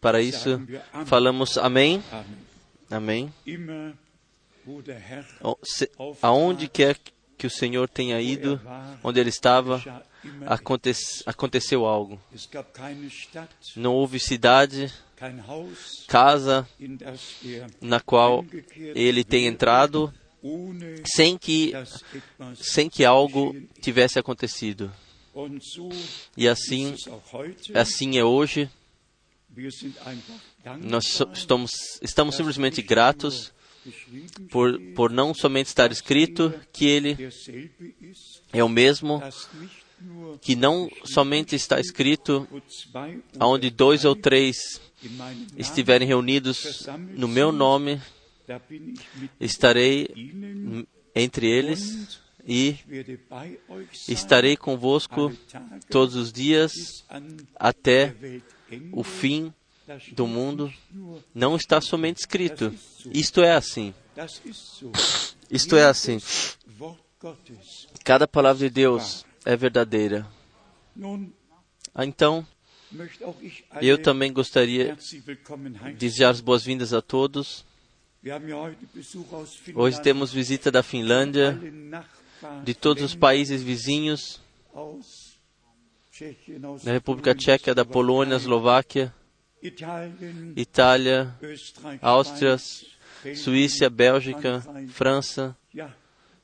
Para isso, falamos amém. Amém. Aonde quer que o Senhor tenha ido, onde ele estava, aconteceu algo. Não houve cidade, casa er na qual ele tenha entrado sem que sem que algo tivesse acontecido. E assim, heute. assim é hoje. Nós estamos, estamos simplesmente gratos por, por não somente estar escrito que ele é o mesmo, que não somente está escrito aonde dois ou três estiverem reunidos no meu nome, estarei entre eles e estarei convosco todos os dias até. O fim do mundo. Não está somente escrito. Isto é assim. Isto é assim. Cada palavra de Deus é verdadeira. Ah, Então, eu também gostaria de desejar as boas-vindas a todos. Hoje temos visita da Finlândia, de todos os países vizinhos, da República Tcheca, da Polônia, Eslováquia, Itália, Áustria, Suíça, Bélgica. França.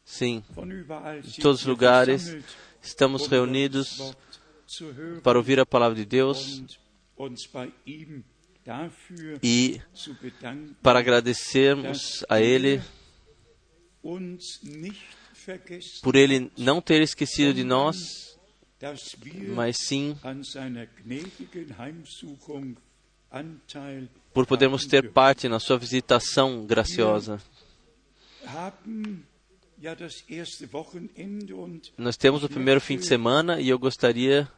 Sim, sind todos os lugares estamos reunidos para ouvir a palavra de Deus e para agradecermos a Ele por Ele não ter esquecido de nós, mas sim por podermos ter parte na Sua visitação graciosa. Nós temos o primeiro fim de semana e eu gostaria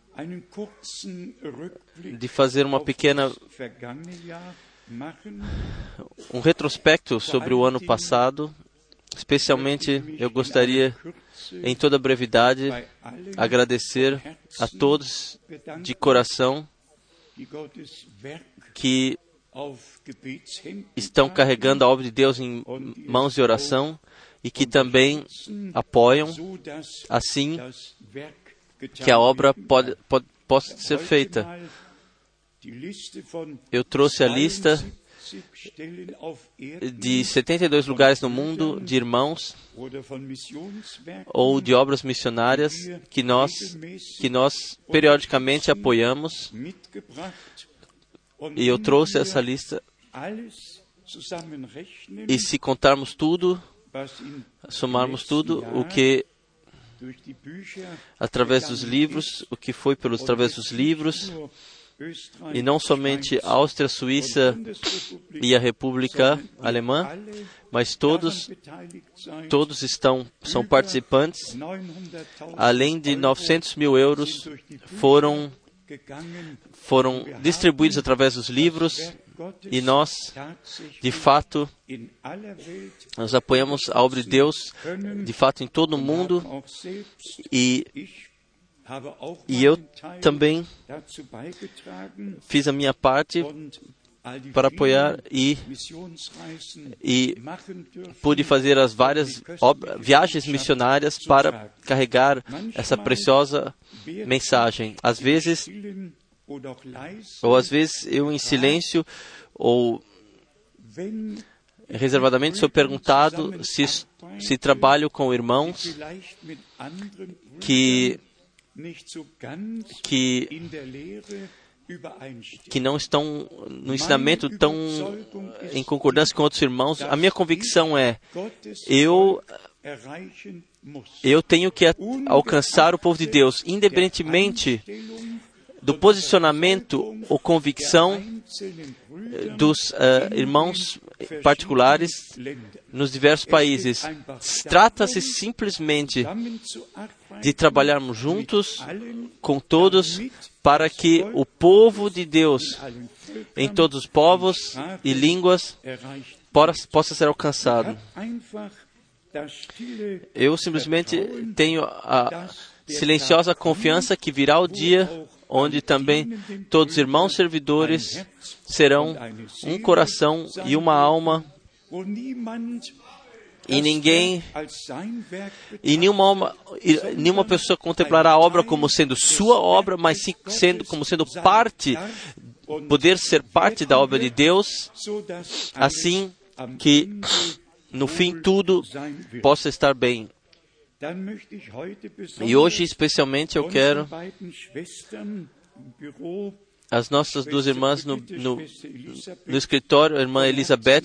de fazer uma pequena um retrospecto sobre o ano passado. Especialmente, eu gostaria, em toda brevidade, agradecer a todos de coração que estão carregando a obra de Deus em mãos de oração e que também apoiam assim que a obra pode, pode, possa ser feita. Eu trouxe a lista 72 Stellen auf Erden de 72 lugares no mundo de irmãos ou de obras missionárias que nós que nós periodicamente apoiamos. E eu trouxe essa lista e se contarmos tudo, somarmos tudo o que através dos livros, o que foi pelos através dos livros e não somente a Áustria, Suíça e a República Alemã, mas todos todos estão são participantes. Além de 900 mil euros foram foram distribuídos através dos livros e nós, de fato, nós apoiamos a obra de Deus, de fato, em todo o mundo e, e eu também fiz a minha parte para apoiar e, e pude fazer as várias viagens missionárias para carregar essa preciosa mensagem. Às vezes, ou às vezes eu em silêncio ou reservadamente sou perguntado se, se trabalho com irmãos que, que, que não estão no ensinamento tão em concordância com outros irmãos. A minha convicção é eu eu tenho que alcançar o povo de Deus, independentemente do posicionamento ou convicção eh, dos eh, irmãos particulares nos diversos países. Trata-se simplesmente de trabalharmos juntos com todos para que o povo de Deus, em todos os povos e línguas, possa ser alcançado. Eu simplesmente tenho a silenciosa confiança que virá o dia onde também todos os irmãos servidores serão um coração e uma alma, e ninguém e nenhuma, alma, e nenhuma pessoa contemplará a obra como sendo sua obra, mas sim sendo, como sendo parte, poder ser parte da obra de Deus, assim que no fim tudo possa estar bem. E hoje, especialmente, eu quero as nossas duas irmãs no, no, no escritório, a irmã Elizabeth,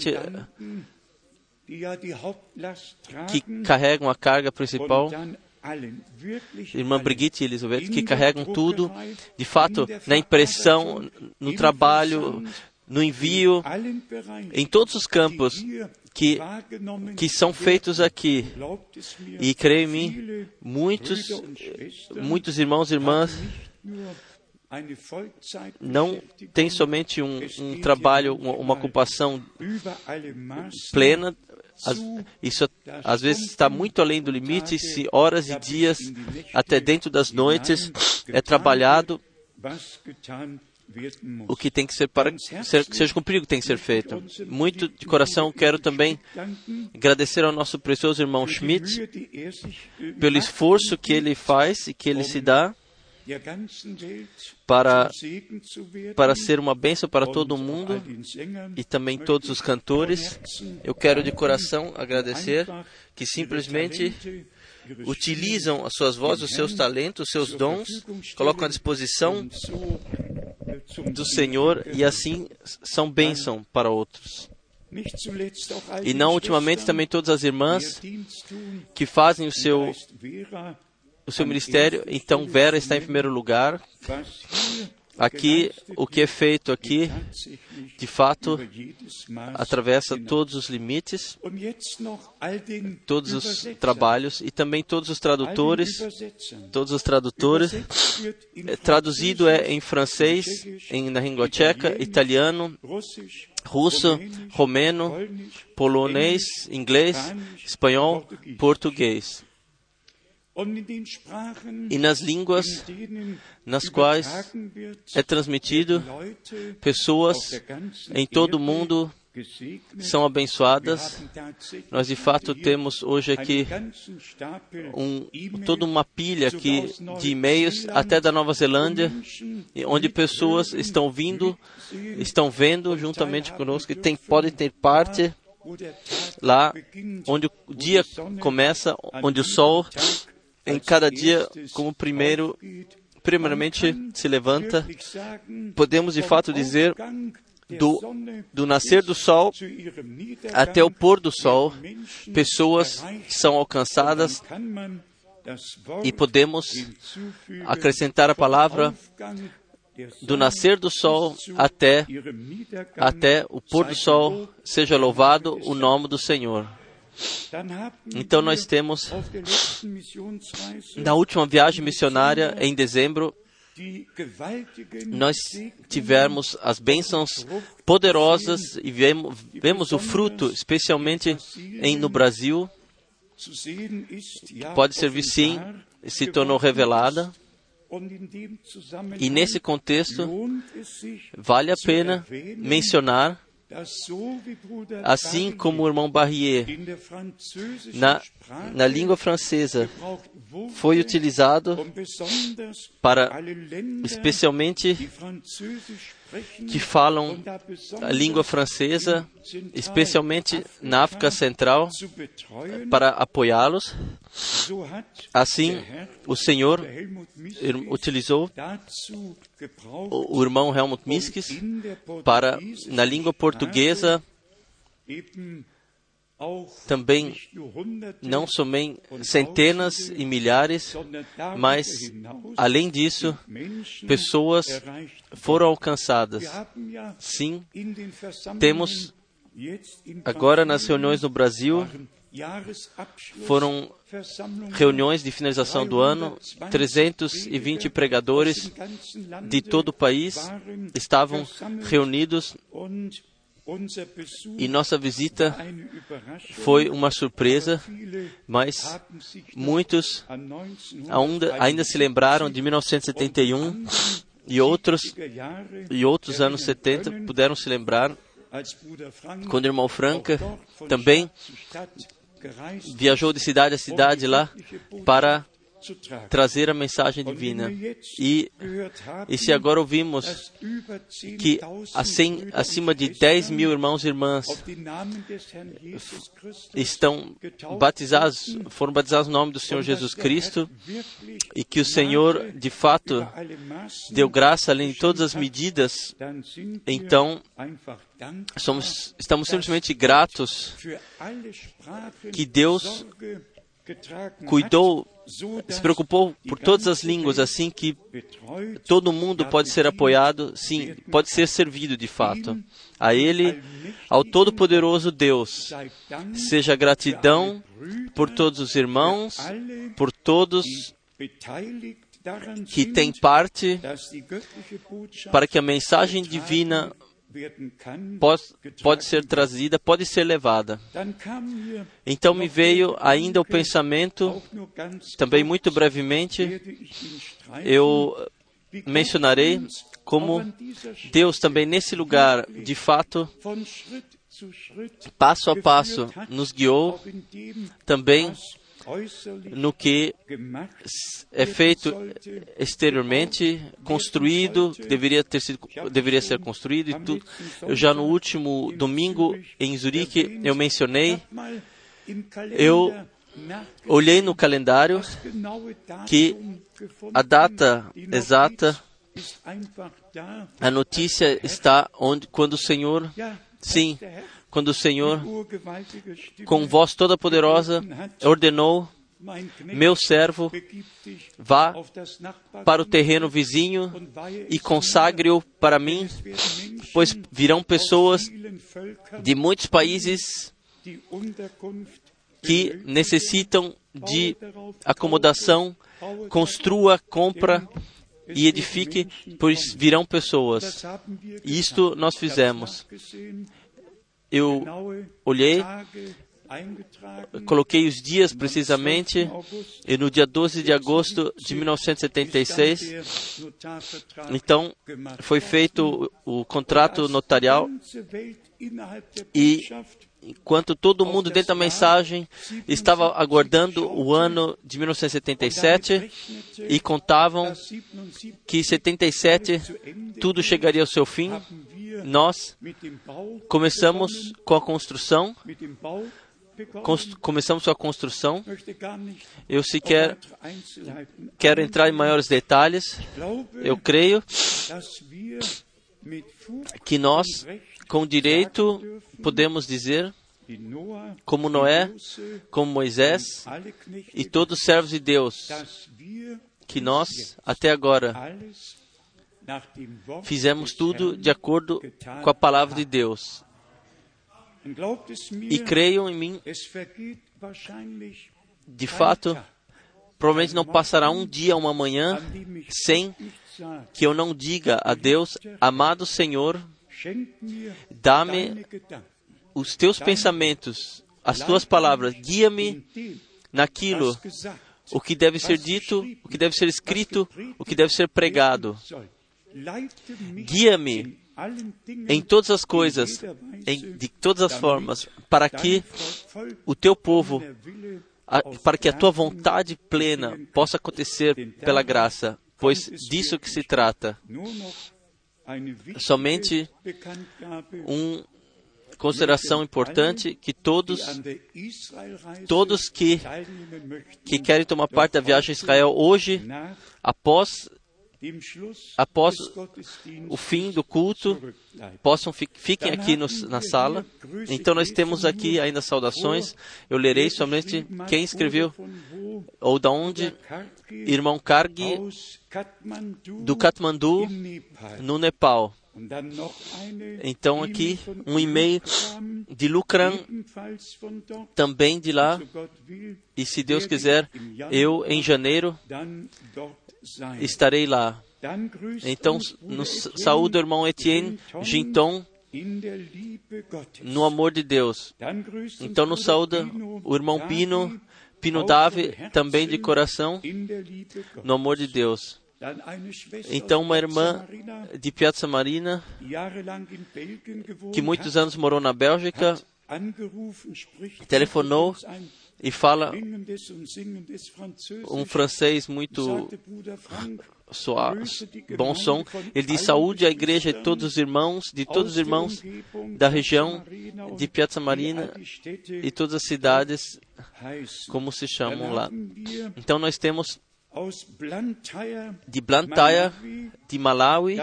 que carregam a carga principal, irmã Brigitte e Elizabeth, que carregam tudo, de fato, na impressão, no trabalho, no envio, em todos os campos que, que são feitos aqui. E creio em mim, muitos, muitos irmãos e irmãs não têm somente um, um trabalho, uma, uma ocupação plena, isso às vezes está muito além do limite, se horas e dias, até dentro das noites, é trabalhado o que tem que ser para ser, seja cumprido que tem que ser feito. Muito de coração quero também agradecer ao nosso precioso irmão Schmidt pelo esforço que ele faz e que ele se dá para, para ser uma bênção para todo mundo e também todos os cantores. Eu quero de coração agradecer que simplesmente utilizam as suas vozes, os seus talentos, os seus dons, colocam à disposição do Senhor e assim são bênção para outros. E não ultimamente também todas as irmãs que fazem o seu o seu ministério. Então Vera está em primeiro lugar. Aqui, o que é feito aqui, de fato, atravessa todos os limites, todos os trabalhos e também todos os tradutores, todos os tradutores. Traduzido é em francês, em, na língua tcheca, italiano, russo, romeno, polonês, inglês, espanhol, português e nas línguas nas quais é transmitido, pessoas em todo o mundo são abençoadas. Nós de fato temos hoje aqui um, toda uma pilha aqui de e-mails, até da Nova Zelândia, onde pessoas estão vindo, estão vendo juntamente conosco e tem, podem ter parte lá onde o dia começa, onde o sol em cada dia como primeiro, primeiramente se levanta, podemos de fato dizer do, do nascer do sol até o pôr do sol, pessoas são alcançadas e podemos acrescentar a palavra do nascer do sol até, até o pôr do sol, seja louvado o nome do Senhor. Então, nós temos, na última viagem missionária, em dezembro, nós tivemos as bênçãos poderosas e vemos, vemos o fruto, especialmente em, no Brasil, pode servir sim, se tornou revelada. E nesse contexto, vale a pena mencionar Assim como o irmão Barrier, na, na língua francesa, foi utilizado para, especialmente, que falam a língua francesa, especialmente na África Central, para apoiá-los. Assim, o Senhor utilizou o irmão Helmut Miskis para, na língua portuguesa, também não somente centenas e milhares, mas, além disso, pessoas foram alcançadas. Sim, temos agora nas reuniões no Brasil, foram reuniões de finalização do ano, 320 pregadores de todo o país estavam reunidos e nossa visita foi uma surpresa, mas muitos ainda, ainda se lembraram de 1971, e outros 70er Jahre e outros anos erinnern 70 können, puderam se lembrar quando o irmão Franca também viajou de cidade a cidade lá para. Trazer a mensagem divina. E, e se agora ouvimos que 10.000 assim, acima de Schwestern 10 mil irmãos e irmãs estão batizados, foram batizados no nome do Senhor Jesus Cristo e que o Senhor, de fato, deu graça além de todas as medidas. Então, Somos, estamos simplesmente gratos que Deus cuidou, se preocupou por todas as línguas, assim que todo mundo pode ser apoiado, sim, pode ser servido de fato. A Ele, ao Todo-Poderoso Deus, seja gratidão por todos os irmãos, por todos que têm parte para que a mensagem divina pode, ser trazida, pode ser levada. Então me veio ainda o pensamento, também muito brevemente, eu Gott mencionarei como Deus também nesse lugar, de fato, passo a passo, nos guiou também no que é feito exteriormente, construído, deveria ter sido, deveria ser construído e tudo. Eu já no último domingo em Zurique eu mencionei, eu olhei no calendário que a data exata, a notícia está onde quando o Senhor, sim, quando o Senhor com voz toda poderosa ordenou meu servo vá para o terreno vizinho e consagre-o para mim, pois virão pessoas de muitos países que necessitam de acomodação, construa, compra e edifique, pois virão pessoas. Isto nós fizemos. Eu olhei, coloquei os dias Am precisamente 12. August e no dia 12 de agosto de ist dann 1976, der Notarvertrag então foi feito o contrato notarial E enquanto todo mundo dentro da mensagem estava aguardando o ano de 1977 e contavam das 77 que 77 zu Ende tudo chegaria ao seu fim, nós começamos com a construção, começamos com a construção. Eu sequer Einzelheiten quero entrar em maiores detalhes. Eu creio que nós, com direito, podemos dizer, como Noé, como Moisés e todos os servos de Deus, que nós, até agora, fizemos tudo de acordo com a palavra de. Deus. E creiam em mim, de fato, provavelmente não passará um dia, uma manhã, sem que eu não diga a Deus, amado Senhor, dá-me os teus pensamentos, as tuas palavras, guia-me naquilo, o que deve ser dito, o que deve ser escrito, o que deve ser pregado. Guia-me em todas as coisas, em, de todas as formas, para que o teu povo, a- para que a tua vontade plena possa acontecer pela graça, pois disso que se trata. Somente Uma consideração importante que todos, todos que, que querem tomar parte da viagem a Israel hoje, após após o fim do culto, possam fi- fiquem aqui nos- na sala. Então nós temos aqui ainda saudações. Eu lerei somente quem escreveu ou da onde irmão Kathmandu do Katmandu no Nepal. Então aqui um e-mail de dort, também de lá e se Deus quiser eu em janeiro estarei lá. Então nos saúde o irmão Etienne Ginton no amor de Deus. Então nos saúda o irmão Pino, Pino Dave, também de coração, no amor de Deus. Então, uma irmã de Piazza Marina, que muitos anos morou na Bélgica, telefonou e fala um francês muito suave, bom som. Ele diz saúde à igreja de todos os irmãos, de todos os irmãos da região de Piazza Marina e todas as cidades, como se chamam lá. Então nós temos de Blantyre, de Malawi,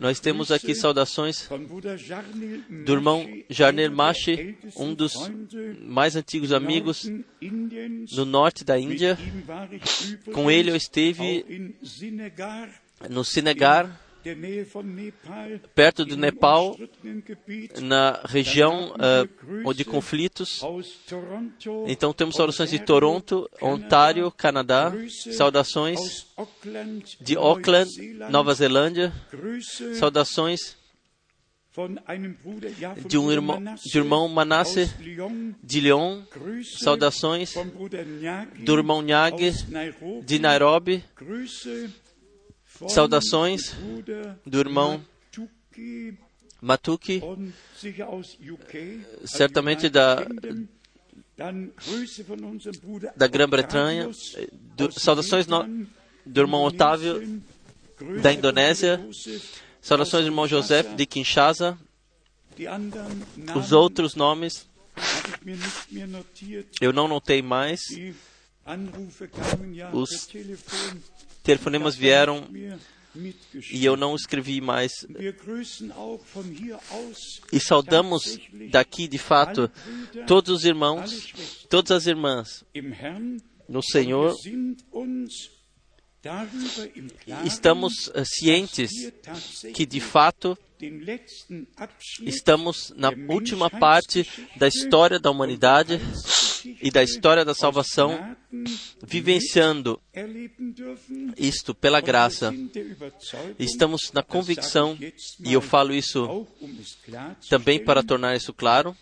nós temos aqui saudações do irmão Jarnel Mashi, um dos mais antigos amigos no norte da Índia. Com ele eu estive Srinagar, no Senegar, perto do Nepal, na região ah, de conflitos. Então temos saudações de Toronto, Ontário, Canadá, saudações de Auckland, Nova Zelândia, saudações de um irmão, de irmão Manasse de Lyon, saudações do irmão Nairobi, de Nairobi, saudações do irmão Matuki aus certamente da, da Grã-Bretanha, eh, saudações no- do irmão Otávio, da Indonésia, saudações do irmão José de Kinshasa, os outros nomes eu não notei mais, Os. Telefonemas vieram e eu não escrevi mais. E saudamos daqui, de fato, todos os irmãos, todas as irmãs no Senhor. Estamos eh, cientes que, de fato, estamos na última parte da história da humanidade e da história da salvação, vivenciando isto pela graça. Estamos na convicção, e eu falo isso também para tornar isso claro,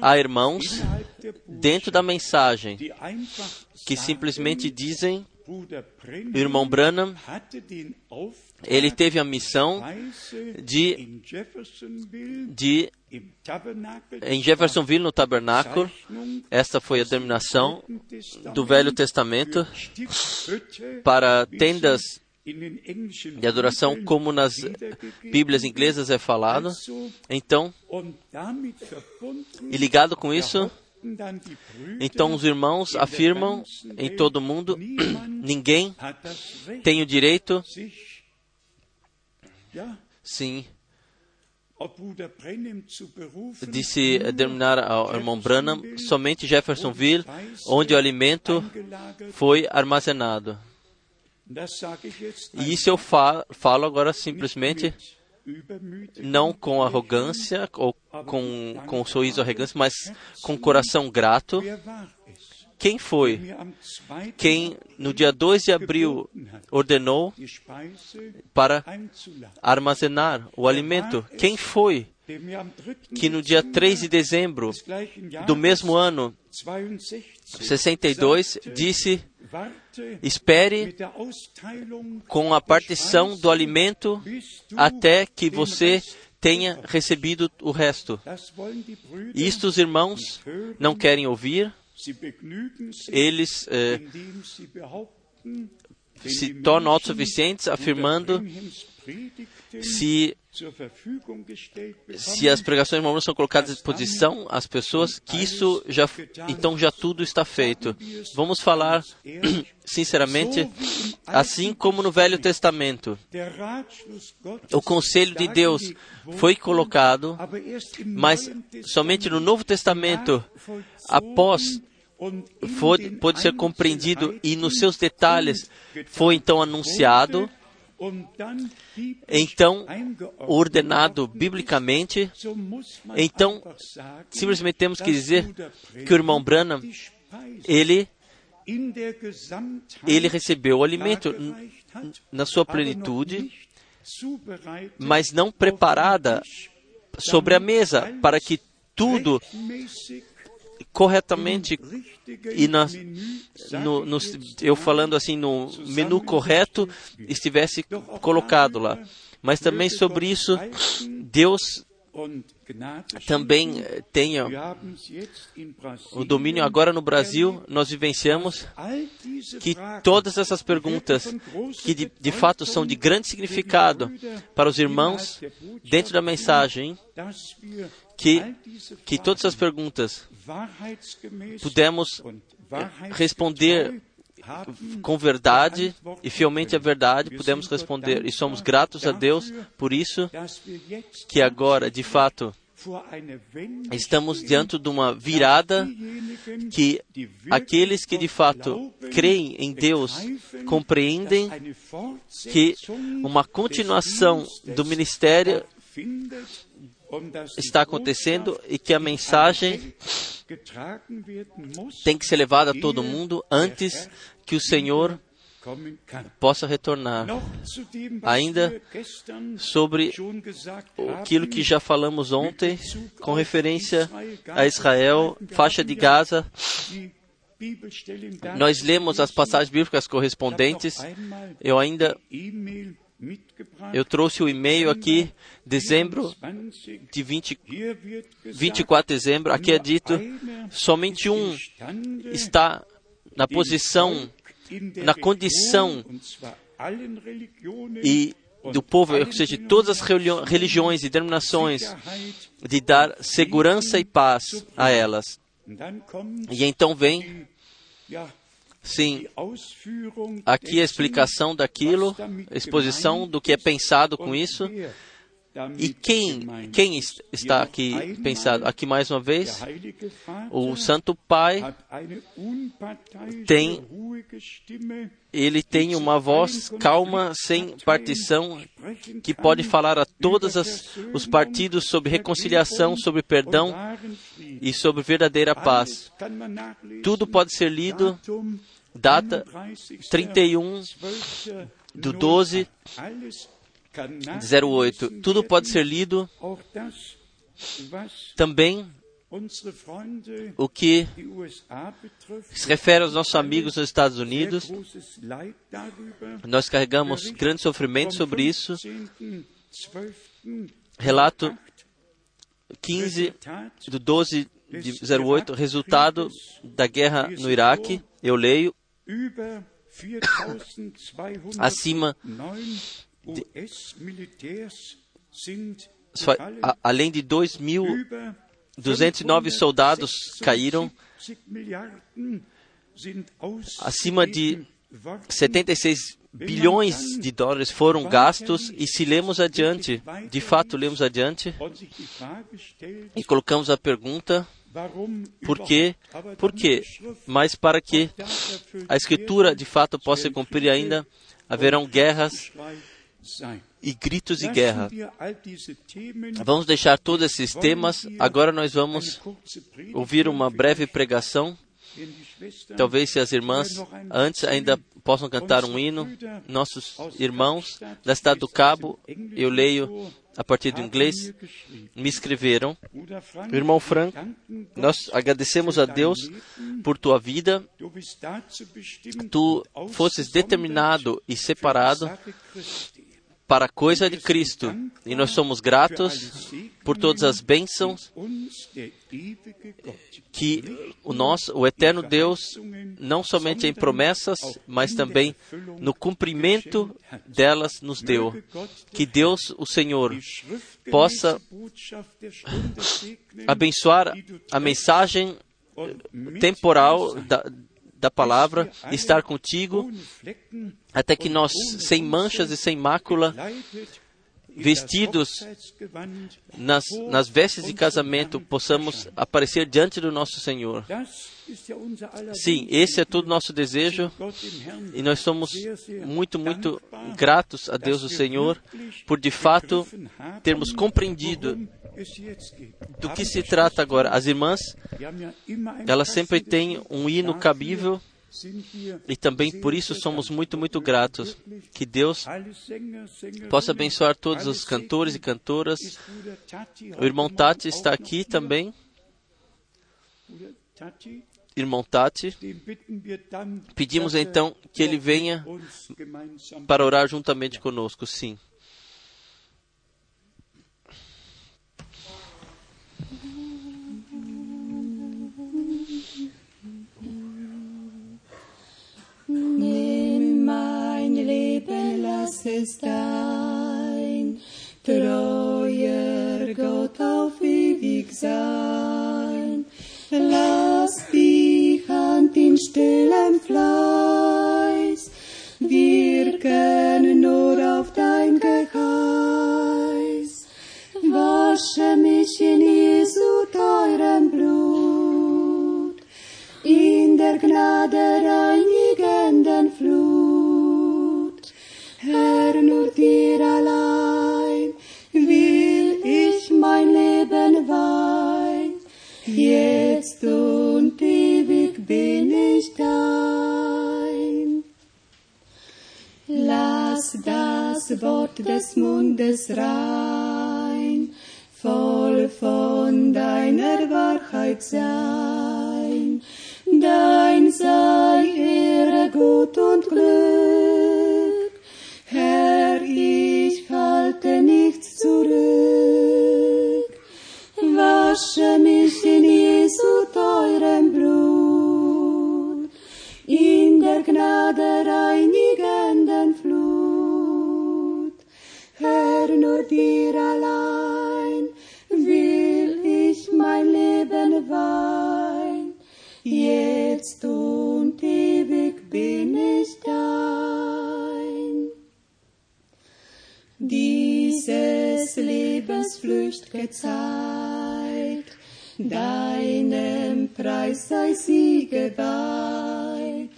há irmãos dentro da mensagem que simplesmente dizem: o irmão Branham, ele teve a missão de, de em Jeffersonville, no tabernáculo, esta foi a terminação do Velho Testamento para tendas de adoração, como nas Bíblias inglesas é falado. Então, e ligado com isso, então os irmãos afirmam em todo o mundo: ninguém tem o direito, sim, ob Bruder Brennim zu berufen, de se nur denominar ao irmão Branham somente Jeffersonville, onde o alimento foi armazenado. E isso eu fa falo agora simplesmente não com arrogância ou com, com sorriso arrogância, mas com coração grato. Quem foi mir am 2. quem no dia 2 de abril ordenou para armazenar o alimento? Quem foi Der mir am 3. que no dia 3 de dezembro do mesmo ano 62 62 sagte, disse: Espere com a partição do alimento até que você tenha recebido o resto. Isto os irmãos não querem ouvir, eles eh, se tornam autossuficientes, afirmando se, se as pregações mormonas são colocadas à disposição às pessoas, que isso já, então já tudo está feito. Vamos falar sinceramente, assim como no Velho Testament. Testamento, o conselho de Deus foi colocado, mas somente no Novo Testamento, após foi, pôde ser compreendido e nos seus detalhes foi então anunciado, então ordenado biblicamente. Então, simplesmente temos que dizer que o irmão Branham, ele, ele recebeu o alimento na sua plenitude, mas não preparada sobre a mesa, para que tudo corretamente e na, no, no, eu falando assim no menu correto estivesse colocado lá. Mas também sobre isso, Deus também tenha o domínio. Agora no Brasil, nós vivenciamos que todas essas perguntas, que de, de fato são de grande significado para os irmãos, dentro da mensagem, que, que todas as perguntas pudemos responder com verdade e fielmente a verdade, podemos responder. E somos gratos a Deus por isso que agora, de fato, estamos diante de uma virada que aqueles que de fato creem em Deus compreendem que uma continuação do ministério está acontecendo e que a mensagem tem que ser levada a todo mundo antes que o Senhor possa retornar. Ainda sobre aquilo que já falamos ontem, com referência a Israel, faixa de Gaza, nós lemos as passagens bíblicas correspondentes. Eu ainda eu trouxe o e-mail aqui, dezembro de 20, 24 de dezembro. Aqui é dito: somente um está na posição, na condição e do povo, ou seja, de todas as religiões e denominações, de dar segurança e paz a elas. E então vem Sim, aqui a explicação daquilo, exposição do que é pensado com isso. E quem, quem está aqui pensado? Aqui mais uma vez, o Santo Pai tem, ele tem uma voz calma, sem partição, que pode falar a todos os partidos sobre reconciliação, sobre perdão e sobre verdadeira paz. Tudo pode ser lido data 31 do 12 08. Tudo pode ser lido. Também o que se refere aos nossos amigos nos Estados Unidos. Nós carregamos grande sofrimento sobre isso. Relato 15 do 12 de 08, resultado da guerra no Iraque. Eu leio acima de, a, além de 2.209 soldados caíram, acima de 76 bilhões de dólares foram gastos. E se lemos adiante, de fato lemos adiante e colocamos a pergunta por quê? Por quê? Mas para que a Escritura de fato possa cumprir ainda, haverão guerras e gritos de guerra. Vamos deixar todos esses temas. Agora nós vamos ouvir uma breve pregação. Talvez se as irmãs antes ainda possam cantar um hino. Nossos irmãos da cidade do Cabo, eu leio a partir do inglês, me escreveram. Irmão Frank, nós agradecemos a Deus por tua vida. Tu fosses determinado e separado para a coisa de Cristo. E nós somos gratos por todas as bênçãos que o nosso, o eterno Deus, não somente em promessas, mas também no cumprimento delas nos deu. Que Deus, o Senhor, possa abençoar a mensagem temporal da, da palavra, estar contigo, até que nós, sem manchas e sem mácula, vestidos nas, nas vestes de casamento, possamos aparecer diante do nosso Senhor. Sim, esse é todo o nosso desejo e nós somos muito, muito gratos a Deus, o Senhor, por de fato termos compreendido do que se trata agora. As irmãs, elas sempre têm um hino cabível e também por isso somos muito, muito gratos. Que Deus possa abençoar todos os cantores e cantoras. O irmão Tati está aqui também. Irmão Tati, pedimos então que ele venha para orar juntamente conosco, sim. Leben, lass es dein treuer Gott auf ewig sein. Lass die Hand in stillem Fleiß wirken nur auf dein Geheiß. Wasche mich in Jesu teurem Blut in der Gnade reinigenden Flut. Herr, nur dir allein will ich mein Leben weihen. Jetzt und ewig bin ich dein. Lass das Wort des Mundes rein, voll von deiner Wahrheit sein. Dein sei Ehre, Gut und Glück. Lebens flücht'ge Zeit, deinem Preis sei sie geweiht.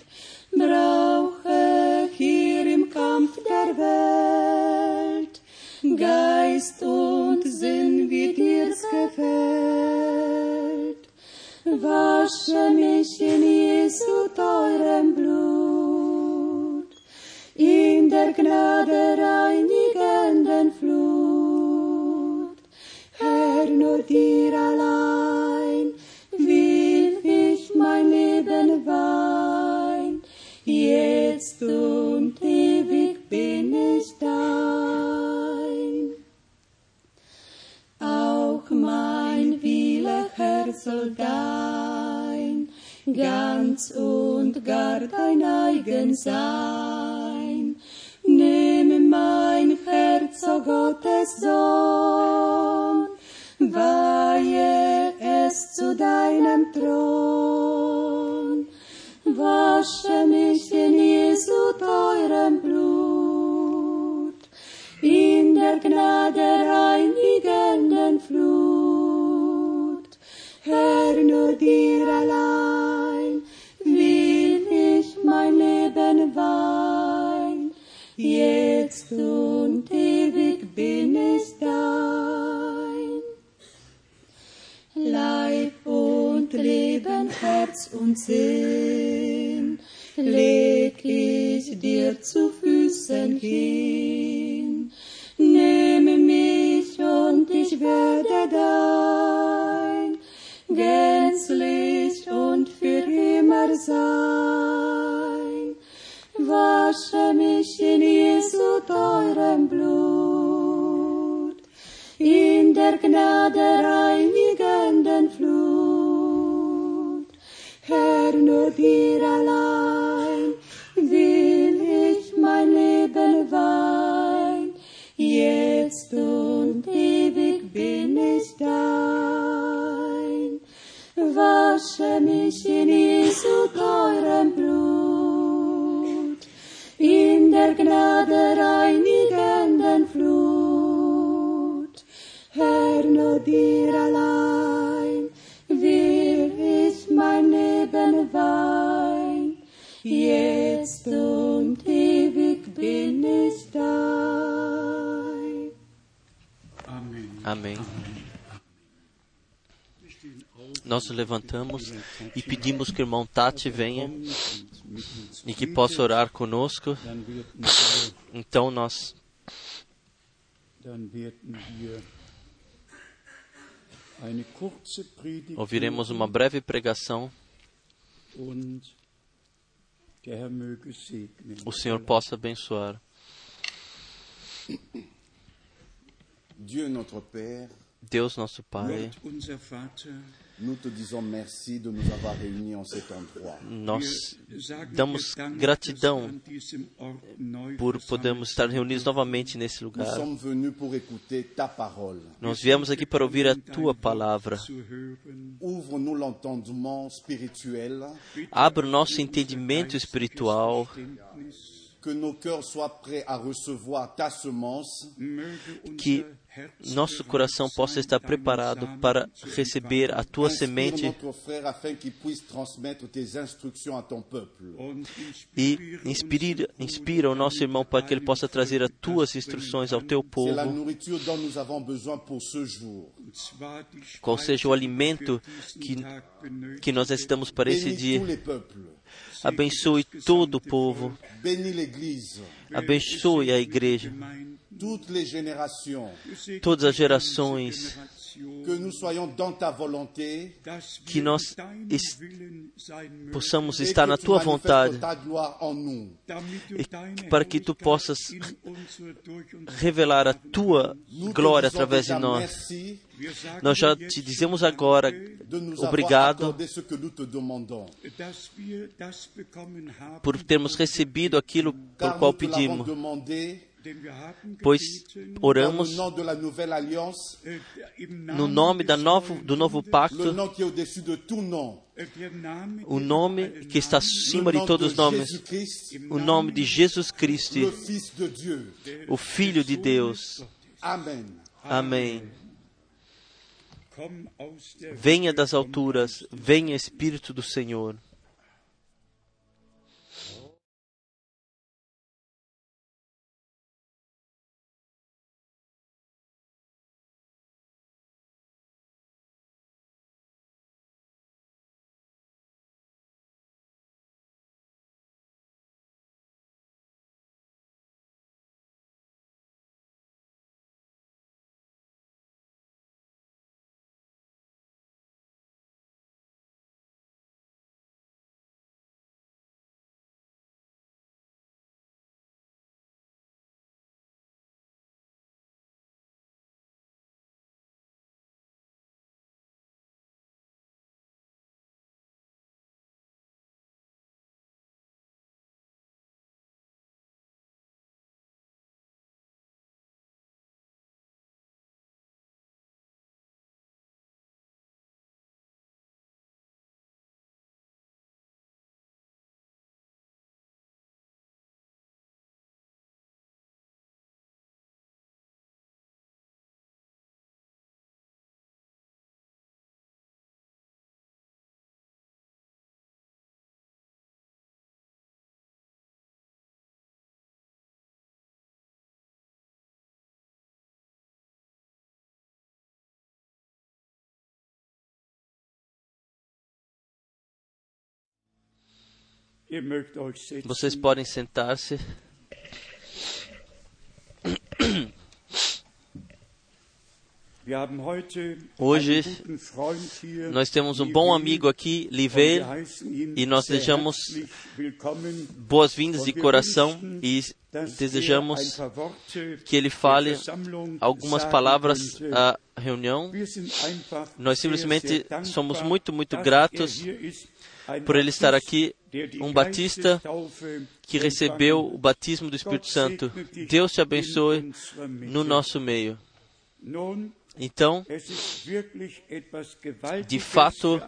Brauche hier im Kampf der Welt Geist und Sinn, wie dir's gefällt. Wasche mich in Jesu teurem Blut, in der Gnade reinigenden nur dir allein will ich mein Leben weihen. Jetzt und ewig bin ich dein. Auch mein Wille, Herr, soll dein, ganz und gar dein eigen sein. Nimm mein Herz, o Gottes Sohn, weihe es zu deinem Thron. Wasche mich in Jesu teurem Blut, in der Gnade reinigenden Flut. Herr, nur dir allein will ich mein Leben weihen. Jetzt und ewig bin ich dein. Leib und Leben, Herz und Sinn, leg ich dir zu Füßen hin. Nehme mich und ich werde dein, gänzlich und für immer sein. Wasche mich in Jesu teurem Blut, in der Gnade reinigenden Flut. Herr, nur dir allein will ich mein Leben weihen. Jetzt und ewig bin ich dein. Wasche mich in Jesu teurem Blut, in der Gnade dir allein will ich mein Leben weihen. Jetzt und ewig bin ich dein. Amen. Amém. Nós nos levantamos e pedimos que o irmão Tati venha e que possa orar conosco. Então nós ouviremos uma breve pregação. O Senhor possa abençoar. Deus, nosso Pai, nous te disons merci de nous avoir réunis en cet endroit. nós damos gratidão por podermos estar reunidos novamente nesse lugar. Nós viemos aqui para ouvir a tua palavra. Abra o nosso entendimento espiritual, que nosso coração possa estar preparado para receber a tua semente e inspira, inspira o nosso irmão para que ele possa trazer as tuas instruções ao teu povo, qual seja o alimento que, que nós necessitamos para esse dia. Abençoe todo o povo, abençoe a igreja, Todas as gerações, Que nós possamos estar na tu tua vontade, e deine para que tu Herrlichkeit possas revelar a tua glória através de nós. Nós já te dizemos agora obrigado por termos recebido aquilo por qual pedimos, pois oramos äh, no nome da novo, do novo pacto, äh, o nome que está acima de todos os nomes, o nome de Jesus Cristo, o Filho de Deus. Amém. der Venha das alturas, venha Espírito do Senhor. Vocês podem sentar-se. Hoje, Nós temos um bom amigo aqui, Liveil, e nós desejamos boas-vindas de coração e desejamos que ele fale algumas palavras à reunião. Sind einfach Nós simplesmente somos muito, muito gratos er. Ein por ele estar aqui, um batista que recebeu o batismo do Espírito Santo. Deus te abençoe no nosso meio. Então, De fato,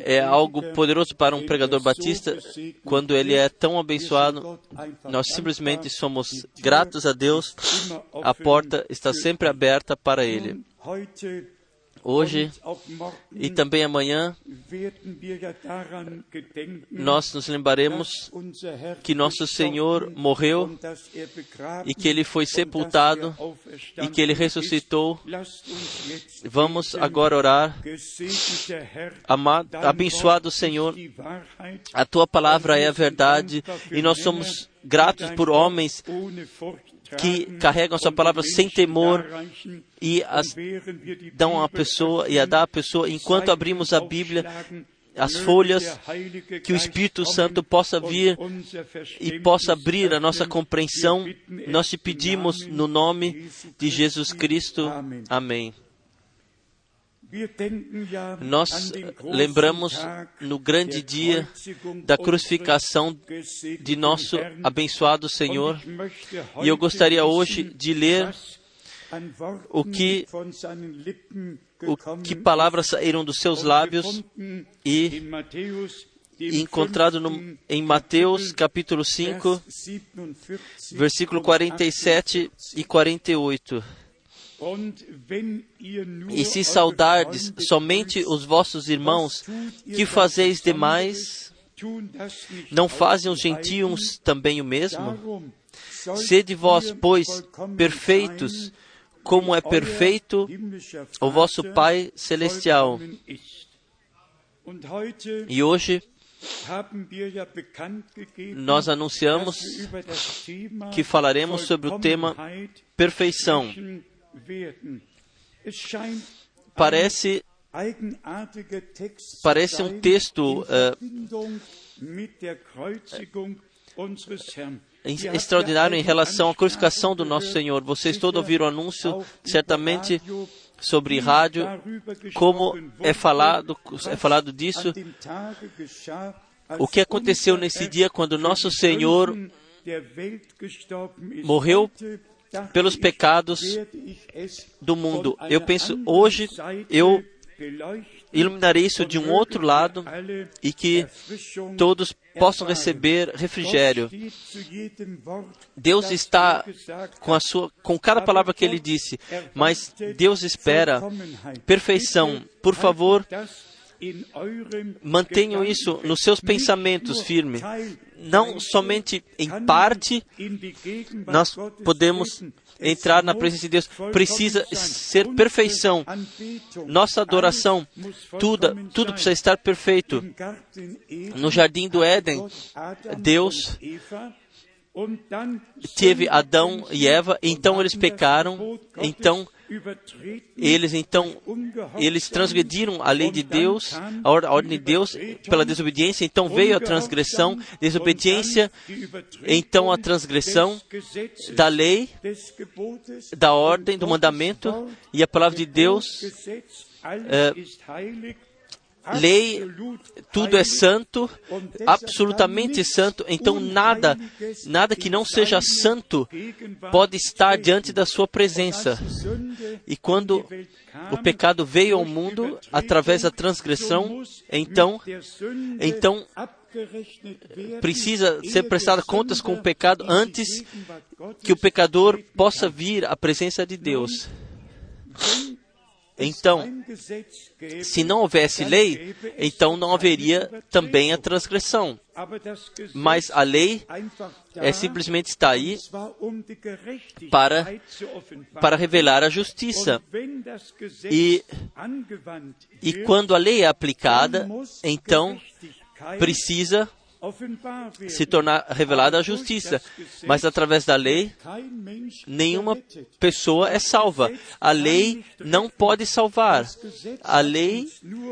é algo poderoso para um pregador batista quando ele é tão abençoado. Nós simplesmente somos gratos a Deus. A porta está sempre aberta para ele. Hoje e também amanhã, nós nos lembraremos que nosso Senhor morreu er e que ele foi sepultado er auferstanden e que ele ressuscitou. Vamos agora orar. Amado, abençoado Senhor, a tua palavra é a verdade e nós somos gratos por homens que carregam a sua palavra sem temor e as dão à pessoa e a dá à pessoa enquanto abrimos a Bíblia as folhas, que o Espírito Santo possa vir e possa abrir a nossa compreensão. Nós te pedimos no nome de Jesus Cristo. Amém. Nós lembramos no grande dia da crucificação de nosso abençoado Senhor e eu gostaria hoje de ler o que, o que palavras saíram dos seus lábios e encontrado no, em Mateus capítulo 5, versículo 47 e 48. E se saudardes somente os vossos irmãos, que fazeis demais? Não fazem os gentios também o mesmo? Sede vós, pois, perfeitos, como é perfeito o vosso Pai Celestial. E hoje nós anunciamos que falaremos sobre o tema perfeição. Parece parece um texto uh, extraordinário em relação à crucificação do nosso Senhor. Vocês todos ouviram o anúncio, certamente sobre rádio, como é falado, é falado disso. O que aconteceu nesse dia quando nosso Senhor morreu pelos pecados do mundo. Eu penso, hoje eu iluminarei isso de um outro lado e que todos possam receber refrigério. Deus está com a sua com cada palavra que ele disse, mas Deus espera perfeição. Por favor, mantenham isso nos seus pensamentos firme. Não somente em parte nós podemos entrar na presença de Deus. Precisa ser perfeição. Nossa adoração, tudo, tudo precisa estar perfeito. No jardim do Éden, Deus teve Adão e Eva, então eles pecaram, então eles então eles transgrediram a lei de Deus, a ordem de Deus pela desobediência, então veio a transgressão, desobediência, então a transgressão da lei, da ordem, do mandamento e a palavra de Deus. É, lei, tudo é santo, absolutamente santo, então nada, nada que não seja santo pode estar diante da sua presença. E quando o pecado veio ao mundo através da transgressão, então, então precisa ser prestada contas com o pecado antes que o pecador possa vir à presença de Deus. Então, se não houvesse lei, então não haveria também a transgressão. Mas a lei é simplesmente está aí para, para revelar a justiça. E, e quando a lei é aplicada, então precisa se tornar revelada a justiça. Mas através da lei, nenhuma pessoa é salva. A lei não pode salvar. A lei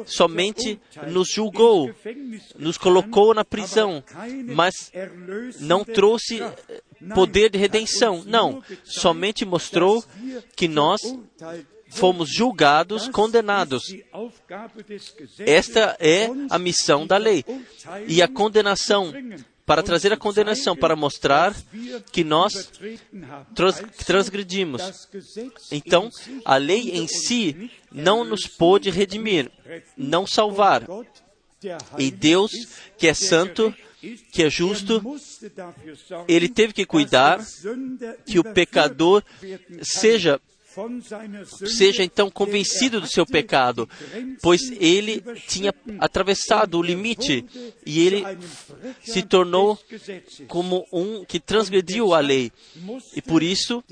somente nos julgou, nos colocou na prisão, mas não trouxe poder de redenção. Não, somente mostrou que nós fomos julgados, condenados. Esta é a missão da lei. E a condenação, para trazer a condenação, para mostrar que nós transgredimos. Então, a lei em si não nos pôde redimir, não salvar. E Deus, que é santo, que é justo, ele teve que cuidar que o pecador seja seja então convencido do seu pecado, pois ele tinha atravessado o limite e ele se tornou como um que transgrediu a lei. E por isso,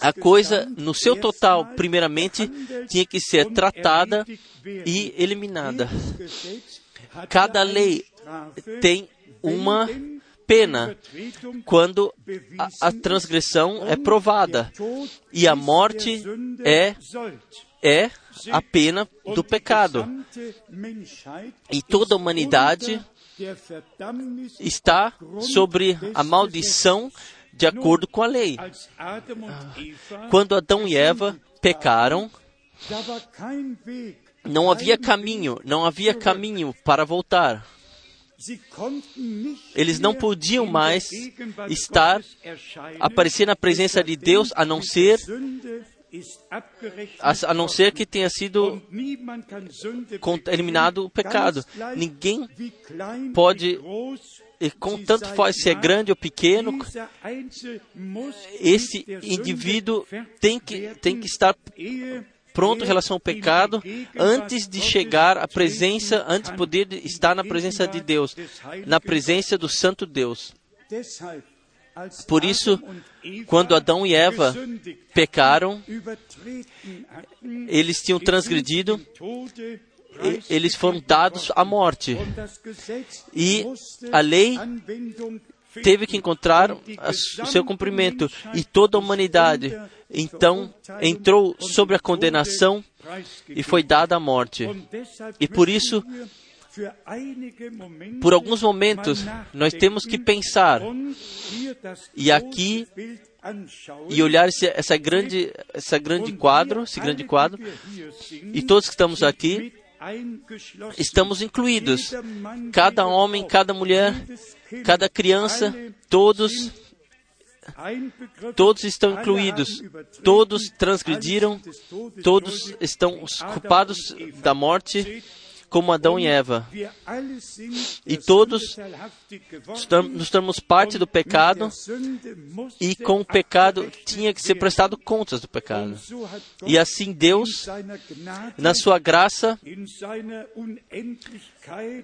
a coisa no seu total, primeiramente, tinha que ser tratada e eliminada. Cada lei tem uma pena quando a, a transgressão é provada e a morte é é a pena do pecado. E toda a humanidade está sobre a maldição de acordo com a lei. Quando Adão e Eva pecaram, não havia caminho, não havia caminho para voltar. Eles não podiam mais estar, aparecer na presença de Deus, a não ser a, não ser que tenha sido eliminado o pecado. Ninguém pode e contanto faz se é grande ou pequeno, esse indivíduo tem que, tem que estar pronto em relação ao pecado antes de chegar à presença, antes de poder estar na presença de Deus, na presença do Santo Deus. Por isso, quando Adão e Eva pecaram, eles tinham transgredido, eles foram dados à morte. E a lei teve que encontrar o seu cumprimento. E toda a humanidade, então, entrou sobre a condenação e foi dada a morte. E por isso, por alguns momentos, nós temos que pensar e aqui e olhar esse, essa grande, essa grande quadro, esse grande quadro, e todos que estamos aqui estamos incluídos. Cada homem, cada mulher, cada criança, todos Todos estão incluídos, todos transgrediram, todos estão culpados da morte como Adão e Eva. E todos nos tornamos parte do pecado, e com o pecado tinha que ser prestado contas do pecado. E assim Deus, na sua graça,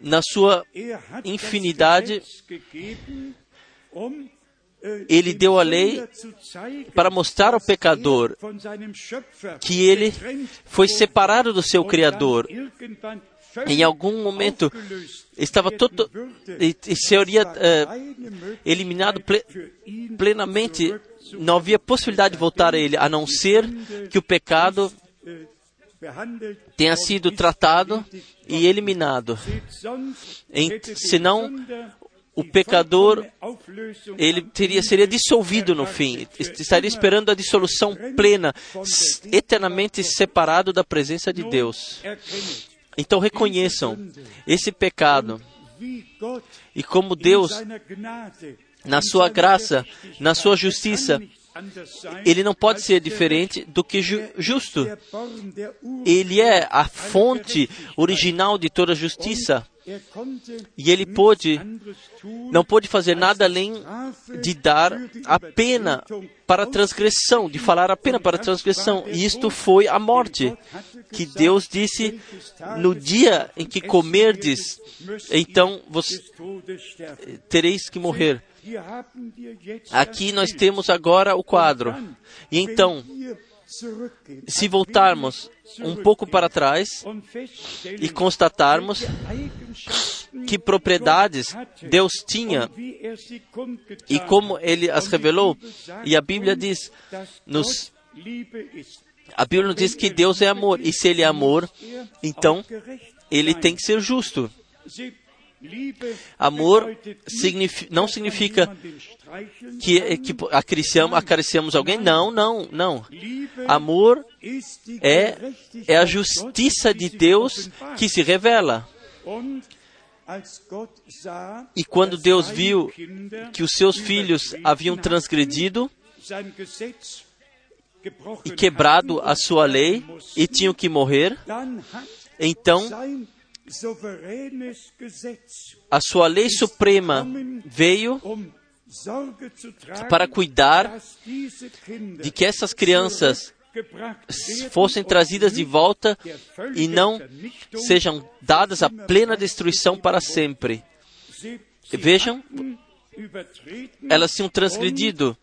na sua infinidade, ele deu a lei para mostrar ao pecador que ele foi separado do seu Criador em algum momento estava todo seria uh, eliminado ple, plenamente. Não havia possibilidade de voltar a ele, a não ser que o pecado tenha sido tratado e eliminado. Em, senão, o pecador ele teria seria dissolvido no fim, estaria esperando a dissolução plena, eternamente separado da presença de Deus. Então reconheçam esse pecado e como Deus, na sua graça, na sua justiça, ele não pode ser diferente do que ju justo. Ele é a fonte original de toda justiça. E ele pôde, não pôde fazer nada além de dar a pena para a transgressão, de falar a pena para a transgressão. E isto foi a morte, que Deus disse: no dia em que comerdes, então vos tereis que morrer. Aqui nós temos agora o quadro. E então, se voltarmos um pouco para trás e constatarmos que propriedades Deus tinha e como Ele as revelou, e a Bíblia diz, nos, a Bíblia nos diz que Deus é amor, e se Ele é amor, então Ele tem que ser justo. Amor não significa que, que acariciamos, acariciamos alguém. Não, não, não. Amor é, é a justiça de Deus que se revela. E quando Deus viu que os seus filhos haviam transgredido e quebrado a sua lei e tinham que morrer, então a sua lei suprema veio para cuidar de que essas crianças fossem trazidas de volta e não sejam dadas à plena destruição para sempre. Vejam, elas tinham transgredido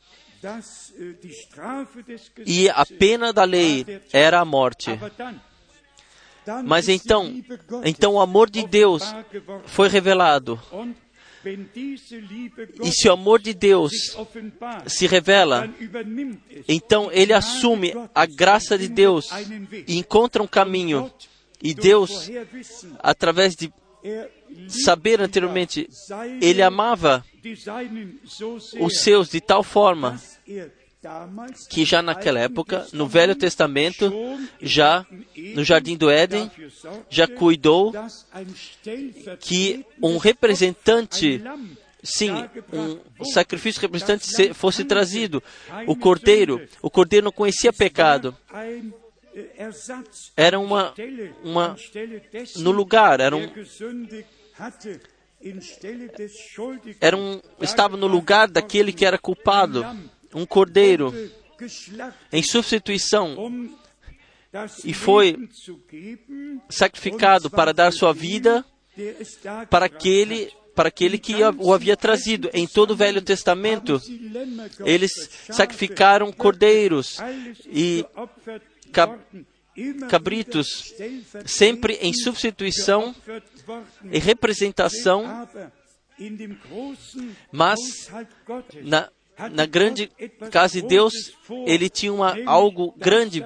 e a pena da lei era a morte. Mas então, então o amor de Deus foi revelado. E se o amor de Deus se revela, então ele assume a graça de Deus e encontra um caminho. E Deus, através de saber anteriormente, ele amava os seus de tal forma que já naquela época, no Velho Testamento, já no Jardim do Éden, já cuidou que um representante, sim, um sacrifício representante fosse trazido. O cordeiro, o cordeiro não conhecia pecado. Era uma, uma no lugar, era um, era um, estava no lugar daquele que era culpado um cordeiro em substituição e foi sacrificado para dar sua vida para aquele para aquele que o havia trazido. Em todo o Velho Testamento, eles sacrificaram cordeiros e cabritos, sempre em substituição e representação, mas na, na grande casa de Deus, ele tinha uma, algo grande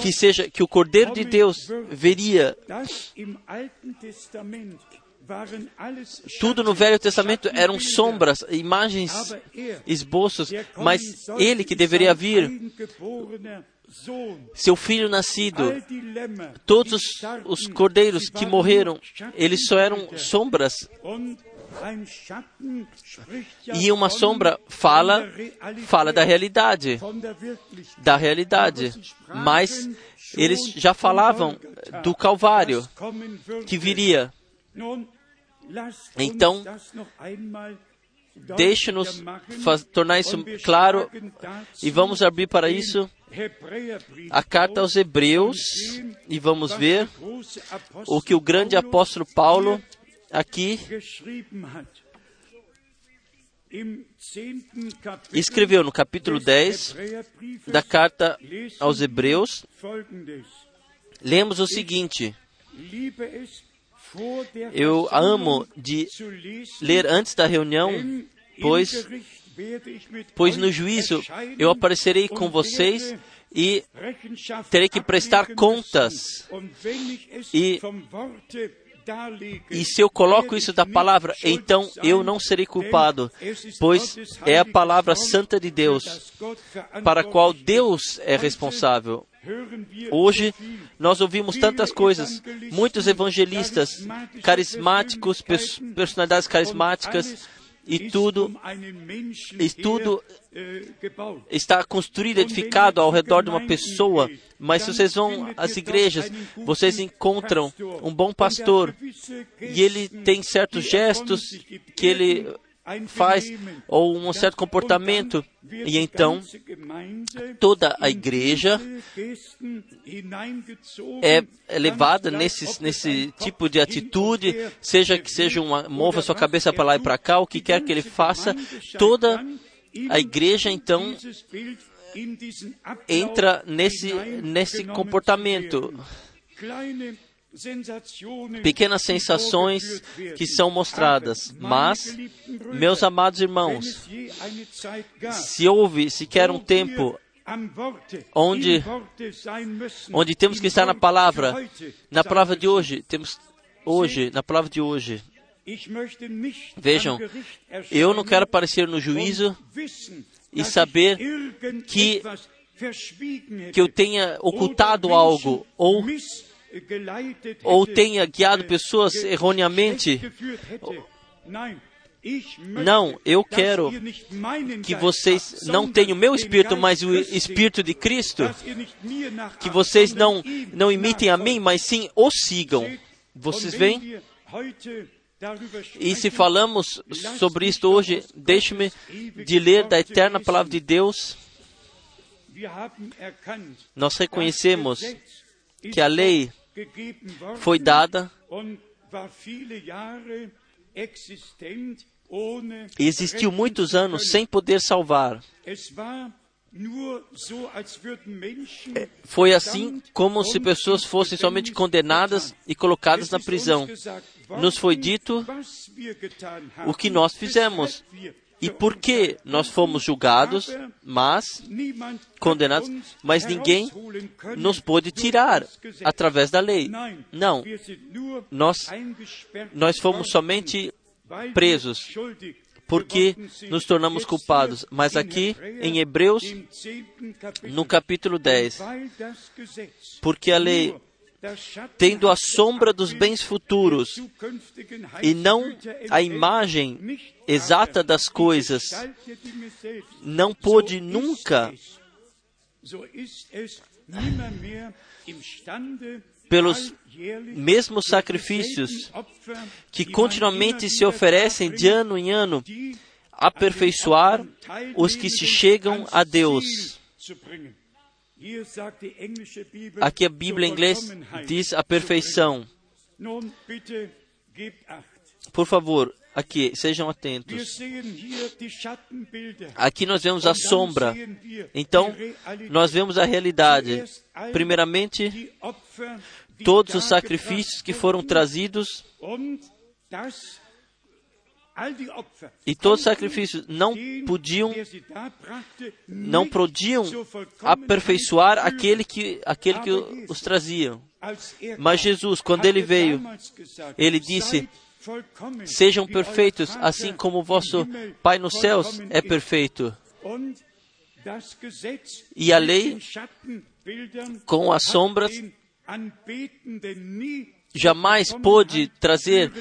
que seja que o Cordeiro de Deus veria. Tudo no Velho Testamento eram sombras, imagens, esboços, mas ele que deveria vir, seu filho nascido, todos os, os cordeiros que morreram, eles só eram sombras e uma sombra fala, fala da realidade, da realidade. Mas eles já falavam do Calvário que viria. Então, deixe-nos tornar isso claro e vamos abrir para isso a carta aos Hebreus e vamos ver o que o grande apóstolo Paulo aqui escreveu no capítulo 10 da carta aos Hebreus, lemos o seguinte: Eu amo de ler antes da reunião, pois, pois no juízo eu aparecerei com vocês e terei que prestar contas. E e se eu coloco isso da palavra, então eu não serei culpado, pois é a palavra santa de Deus, para a qual Deus é responsável. Hoje nós ouvimos tantas coisas, muitos evangelistas carismáticos, personalidades carismáticas, e tudo, e tudo está construído, edificado ao redor de uma pessoa. Mas se vocês vão às igrejas, vocês encontram um bom pastor e ele tem certos gestos que ele faz ou um certo comportamento. E então toda a igreja é levada nesse, nesse tipo de atitude, seja que seja uma mova sua cabeça para lá e para cá, o que quer que ele faça, toda a igreja então entra nesse nesse comportamento pequenas sensações que são mostradas. Mas, meus amados irmãos, se houve sequer um tempo onde, onde temos que estar na palavra, na palavra de hoje, temos hoje, na palavra de hoje. Vejam, eu não quero aparecer no juízo e saber que, que eu tenha ocultado algo ou ou tenha guiado pessoas erroneamente. Não, eu quero que vocês não tenham o meu espírito, mas o espírito de Cristo. Que vocês não, não imitem a mim, mas sim o sigam. Vocês veem? E se falamos sobre isto hoje, deixe-me de ler da eterna palavra de Deus. Nós reconhecemos que a lei foi dada e existiu muitos anos sem poder salvar. É, foi assim como se pessoas fossem somente condenadas e colocadas na prisão. nos foi dito o que nós fizemos e por que nós fomos julgados, mas condenados, mas ninguém nos pôde tirar através da lei. Não, nós, nós fomos somente presos porque nos tornamos culpados. Mas aqui em Hebreus, no capítulo 10, porque a lei, tendo a sombra dos bens futuros e não a imagem exata das coisas, não pôde nunca pelos mesmos sacrifícios que continuamente se oferecem de ano em ano, aperfeiçoar os que se chegam a Deus. Aqui a Bíblia em inglês diz a perfeição. Por favor, aqui, sejam atentos. Aqui nós vemos a sombra. Então, nós vemos a realidade. Primeiramente, todos os sacrifícios que foram trazidos e todos os sacrifícios não podiam não podiam aperfeiçoar aquele que aquele que os traziam. Mas Jesus, quando ele veio, ele disse: Sejam perfeitos, assim como o vosso Pai nos céus é perfeito. E a lei, com as sombras, jamais pôde trazer,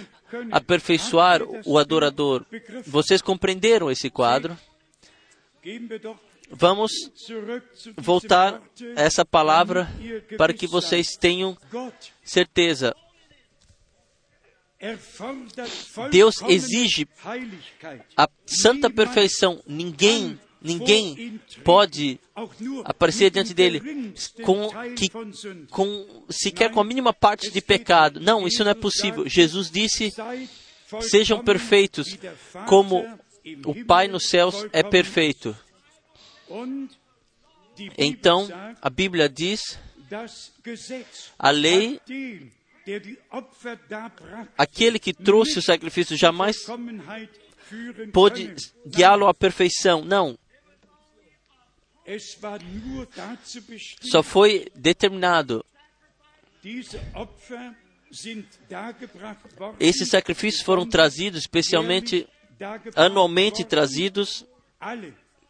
aperfeiçoar o adorador. Vocês compreenderam esse quadro? Vamos voltar a essa palavra para que vocês tenham certeza. Deus exige a santa perfeição. Ninguém, ninguém pode aparecer diante dele com, que, com sequer com a mínima parte de pecado. Não, isso não é possível. Jesus disse: sejam perfeitos, como o Pai nos céus é perfeito. Então, a Bíblia diz: a lei Aquele que trouxe o sacrifício jamais pôde guiá-lo à perfeição. Não. Só foi determinado. Esses sacrifícios foram trazidos, especialmente anualmente trazidos,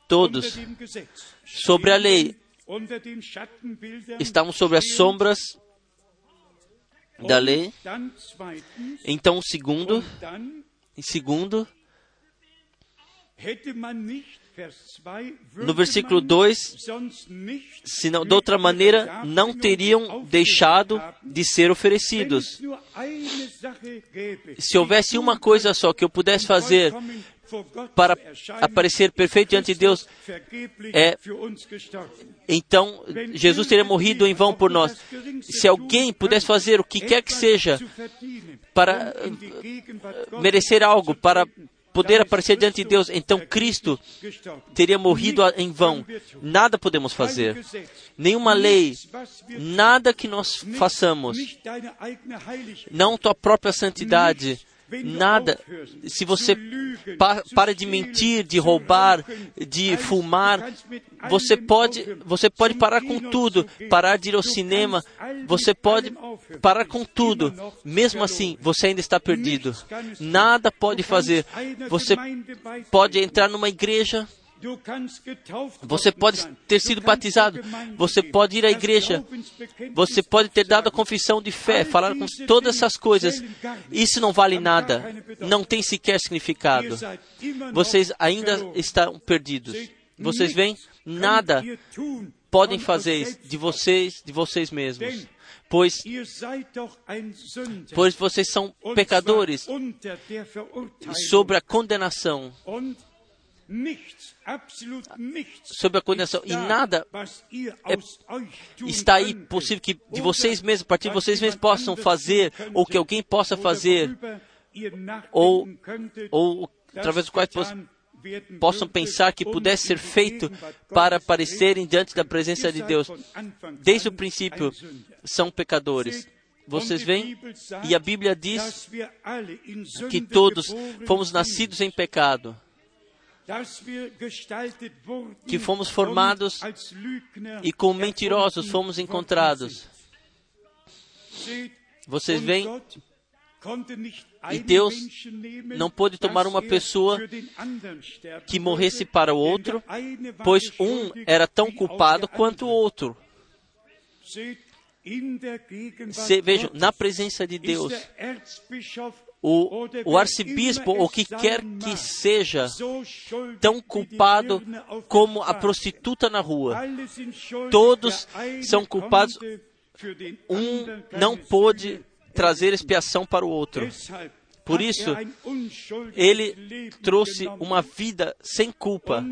todos, sobre a lei. Estavam sobre as sombras da lei. Então, segundo, em segundo, no versículo 2, senão, de outra maneira, não teriam deixado de ser oferecidos. Se houvesse uma coisa só que eu pudesse fazer para aparecer perfeito diante de Deus, é, então Jesus teria morrido em vão por nós. Se alguém pudesse fazer o que quer que seja para merecer algo, para poder aparecer diante de Deus, então Cristo teria morrido em vão. Nada podemos fazer. Nenhuma lei, nada que nós façamos, não tua própria santidade, nada. Se você pa para de mentir, de roubar, de fumar, você pode, você pode parar com tudo, parar de ir ao cinema, você pode parar com tudo. Mesmo assim, você ainda está perdido. Nada pode fazer. Você pode entrar numa igreja você pode ter sido batizado, você pode ir à igreja, você pode ter dado a confissão de fé, falar com todas essas coisas. Isso não vale nada, não tem sequer significado. Vocês ainda estão perdidos. Vocês veem? Nada podem fazer de vocês, de vocês mesmos. Pois, pois vocês são pecadores sobre a condenação sobre a condenação. E nada é, está aí possível que de vocês mesmos, a partir de vocês mesmos, possam fazer, ou que alguém possa fazer, ou, ou através do qual possam pensar que pudesse ser feito para aparecerem diante da presença de Deus. Desde o princípio, são pecadores. Vocês veem? E a Bíblia diz que todos fomos nascidos em pecado, que fomos formados e como mentirosos fomos encontrados. Vocês veem? E Deus não pôde tomar uma pessoa que morresse para o outro, pois um era tão culpado quanto o outro. Se, vejam, na presença de Deus, o, o arcebispo, ou que quer que seja, tão culpado como a prostituta na rua. Todos são culpados. Um não pôde trazer expiação para o outro. Por isso, ele trouxe uma vida sem culpa.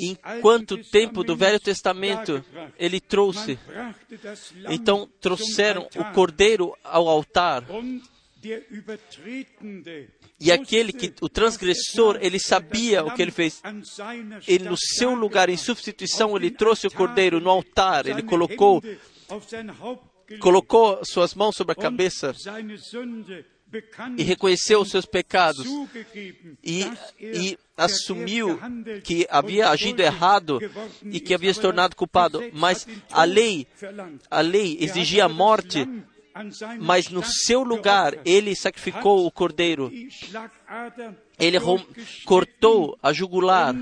Enquanto tempo do Velho Testamento ele trouxe, então trouxeram o cordeiro ao altar. E aquele que, o transgressor, ele sabia o que ele fez. Ele, no seu lugar, em substituição, ele trouxe o cordeiro no altar, ele colocou, colocou suas mãos sobre a cabeça e reconheceu os seus pecados e, e, assumiu que havia agido errado e que havia se tornado culpado. Mas a lei, a lei exigia a morte, mas no seu lugar ele sacrificou o cordeiro. Ele cortou a jugular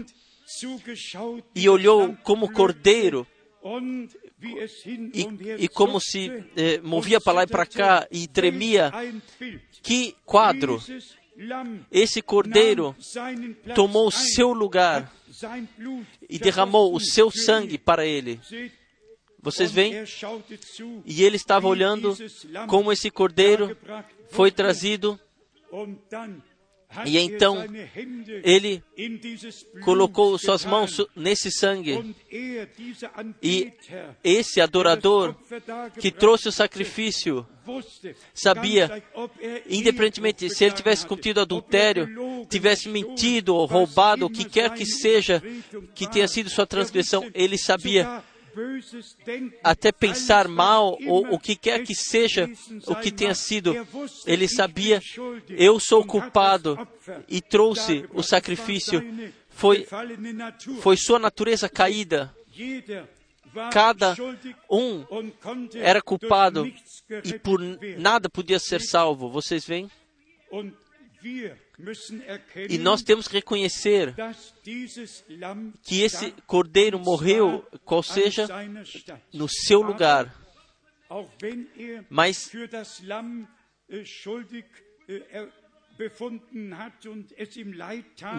e olhou como cordeiro e, e como se eh, movia para lá e para cá e tremia. Que quadro! Esse cordeiro tomou o seu lugar e derramou o seu sangue para ele. Vocês veem? E ele estava olhando como esse cordeiro foi trazido e então ele colocou suas mãos nesse sangue. E esse adorador que trouxe o sacrifício sabia, independentemente se ele tivesse cometido adultério, tivesse mentido ou roubado, o que quer que seja que tenha sido sua transgressão, ele sabia até pensar mal ou o que quer que seja o que tenha sido, ele sabia, eu sou culpado e trouxe o sacrifício. Foi, foi sua natureza caída. Cada um era culpado e por nada podia ser salvo. Vocês veem? E nós temos que reconhecer que esse cordeiro morreu, qual seja, no seu lugar. Mas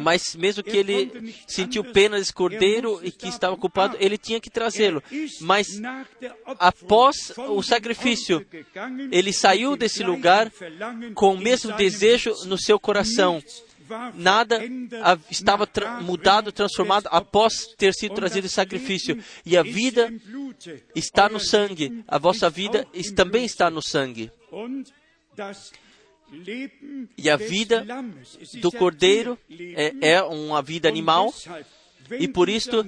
mas mesmo que ele sentiu pena desse cordeiro e que estava culpado, ele tinha que trazê-lo. Mas após o sacrifício, ele saiu desse lugar com o mesmo desejo no seu coração. Nada estava tra mudado, transformado após ter sido trazido esse sacrifício. E a vida está no sangue. A vossa vida também está no sangue. E a vida do cordeiro é, é uma vida animal, e por isso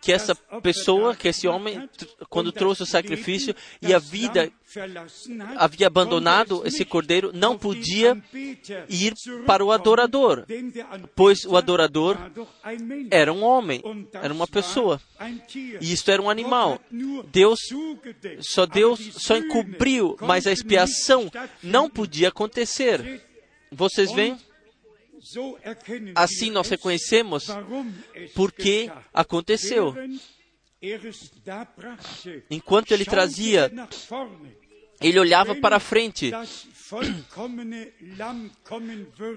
que essa pessoa, que esse homem, quando trouxe o sacrifício e a vida havia abandonado esse cordeiro, não podia ir para o adorador, pois o adorador era um homem, era uma pessoa, e isto era um animal. Deus, só Deus só encobriu, mas a expiação não podia acontecer. Vocês veem? Assim nós reconhecemos porque aconteceu. Enquanto ele trazia, ele olhava para frente.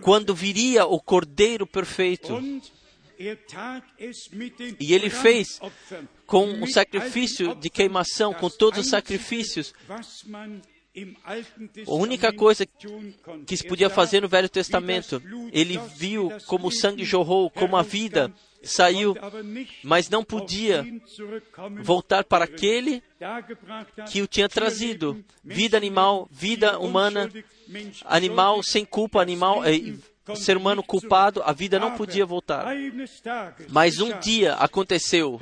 Quando viria o Cordeiro perfeito. E ele fez com o sacrifício de queimação, com todos os sacrifícios, a única coisa que se podia fazer no Velho Testamento, ele viu como o sangue jorrou, como a vida saiu, mas não podia voltar para aquele que o tinha trazido. Vida animal, vida humana, animal sem culpa, animal, eh, ser humano culpado, a vida não podia voltar. Mas um dia aconteceu.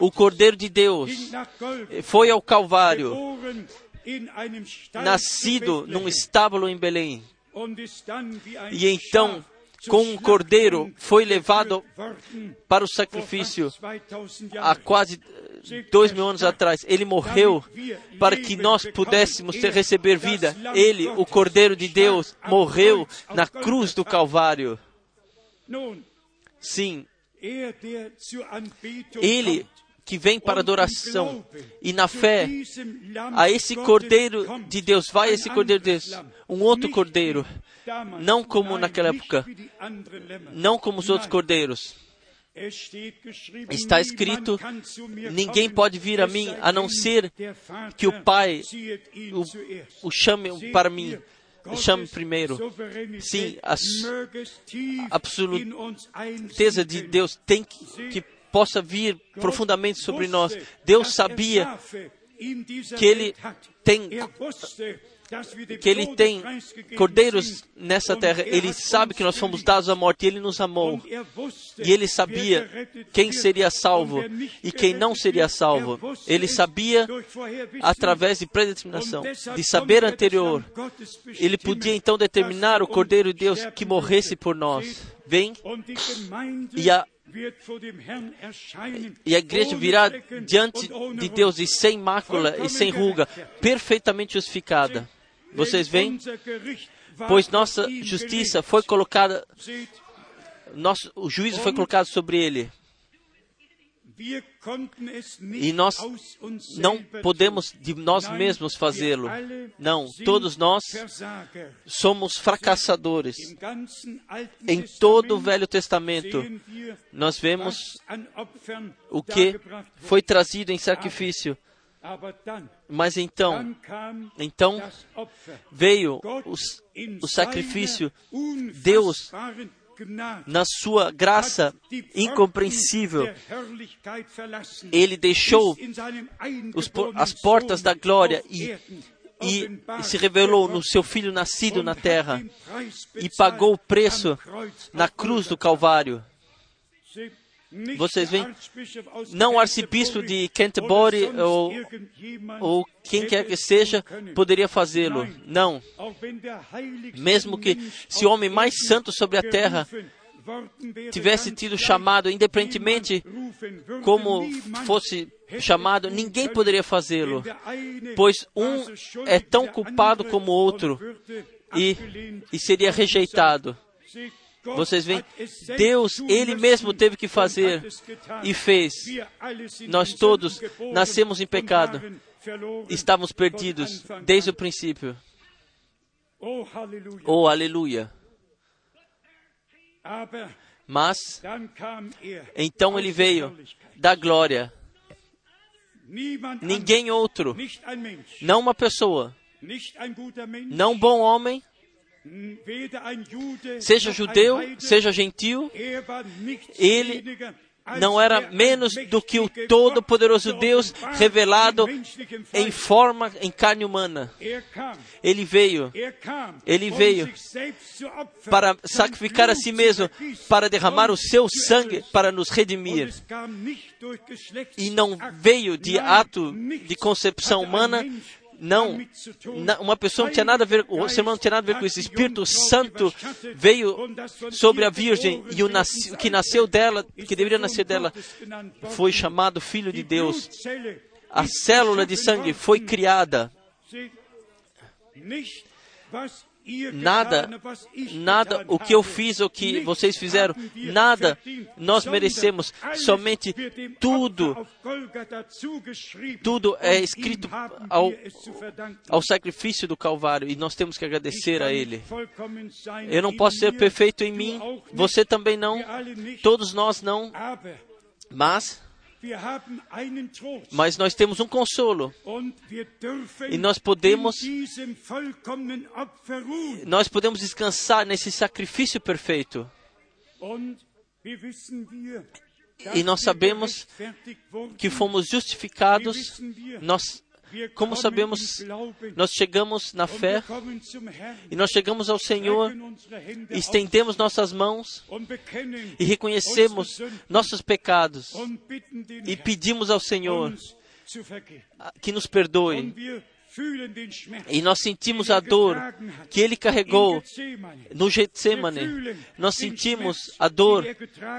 O Cordeiro de Deus foi ao Calvário, nascido num estábulo em Belém. E então, com um cordeiro, foi levado para o sacrifício há quase dois mil anos atrás. Ele morreu para que nós pudéssemos ter, receber vida. Ele, o Cordeiro de Deus, morreu na cruz do Calvário. Sim, ele que vem para adoração e na fé a esse Cordeiro de Deus, vai esse Cordeiro de Deus, um outro Cordeiro, não como naquela época, não como os outros Cordeiros. Está escrito: ninguém pode vir a mim a não ser que o Pai o, o chame para mim. Chame primeiro. Sim, a absoluteza de Deus tem que, que possa vir profundamente sobre nós. Deus sabia que Ele tem que Ele tem cordeiros nessa terra. Ele sabe que nós fomos dados à morte e Ele nos amou. E Ele sabia quem seria salvo e quem não seria salvo. Ele sabia através de predeterminação, de saber anterior. Ele podia então determinar o Cordeiro de Deus que morresse por nós. Vem e a e a igreja virá diante de Deus e sem mácula e sem ruga, perfeitamente justificada. Vocês veem? Pois nossa justiça foi colocada, nosso, o juízo foi colocado sobre ele. E nós não podemos de nós mesmos fazê-lo. Não, todos nós somos fracassadores. Em todo o Velho Testamento, nós vemos o que foi trazido em sacrifício. Mas então, então veio o, o sacrifício. Deus na sua graça incompreensível, ele deixou os, as portas da glória e, e, e se revelou no seu filho nascido na terra e pagou o preço na cruz do Calvário. Vocês veem? Não o arcebispo de Canterbury ou, ou quem quer que seja poderia fazê-lo. Não. Mesmo que se o homem mais santo sobre a terra tivesse tido chamado, independentemente como fosse chamado, ninguém poderia fazê-lo, pois um é tão culpado como o outro e, e seria rejeitado. Vocês veem, Deus, Ele mesmo teve que fazer e fez. Nós todos nascemos em pecado, estávamos perdidos desde o princípio. Oh, aleluia! Mas, então ele veio da glória. Ninguém outro, não uma pessoa, não um bom homem, seja judeu, seja gentil, ele não era menos do que o Todo-Poderoso Deus revelado em forma, em carne humana. Ele veio, ele veio para sacrificar a si mesmo, para derramar o seu sangue para nos redimir. E não veio de ato de concepção humana, não, uma pessoa não tinha nada a ver, o ser humano não tinha nada a ver com isso. O Espírito Santo veio sobre a Virgem e o, nasce, o que nasceu dela, que deveria nascer dela, foi chamado Filho de Deus. A célula de sangue foi criada nada, nada o que eu fiz, o que vocês fizeram, nada nós merecemos, somente tudo, tudo é escrito ao, ao sacrifício do Calvário e nós temos que agradecer a Ele. Eu não posso ser perfeito em mim, você também não, todos nós não, mas mas nós temos um consolo. E nós podemos nós podemos descansar nesse sacrifício perfeito. E nós sabemos que fomos justificados, nós Como sabemos, nós chegamos na fé e nós chegamos ao Senhor, estendemos nossas mãos e reconhecemos nossos pecados e pedimos ao Senhor que nos perdoe. E nós sentimos a dor que ele carregou no Getsemane. Nós sentimos a dor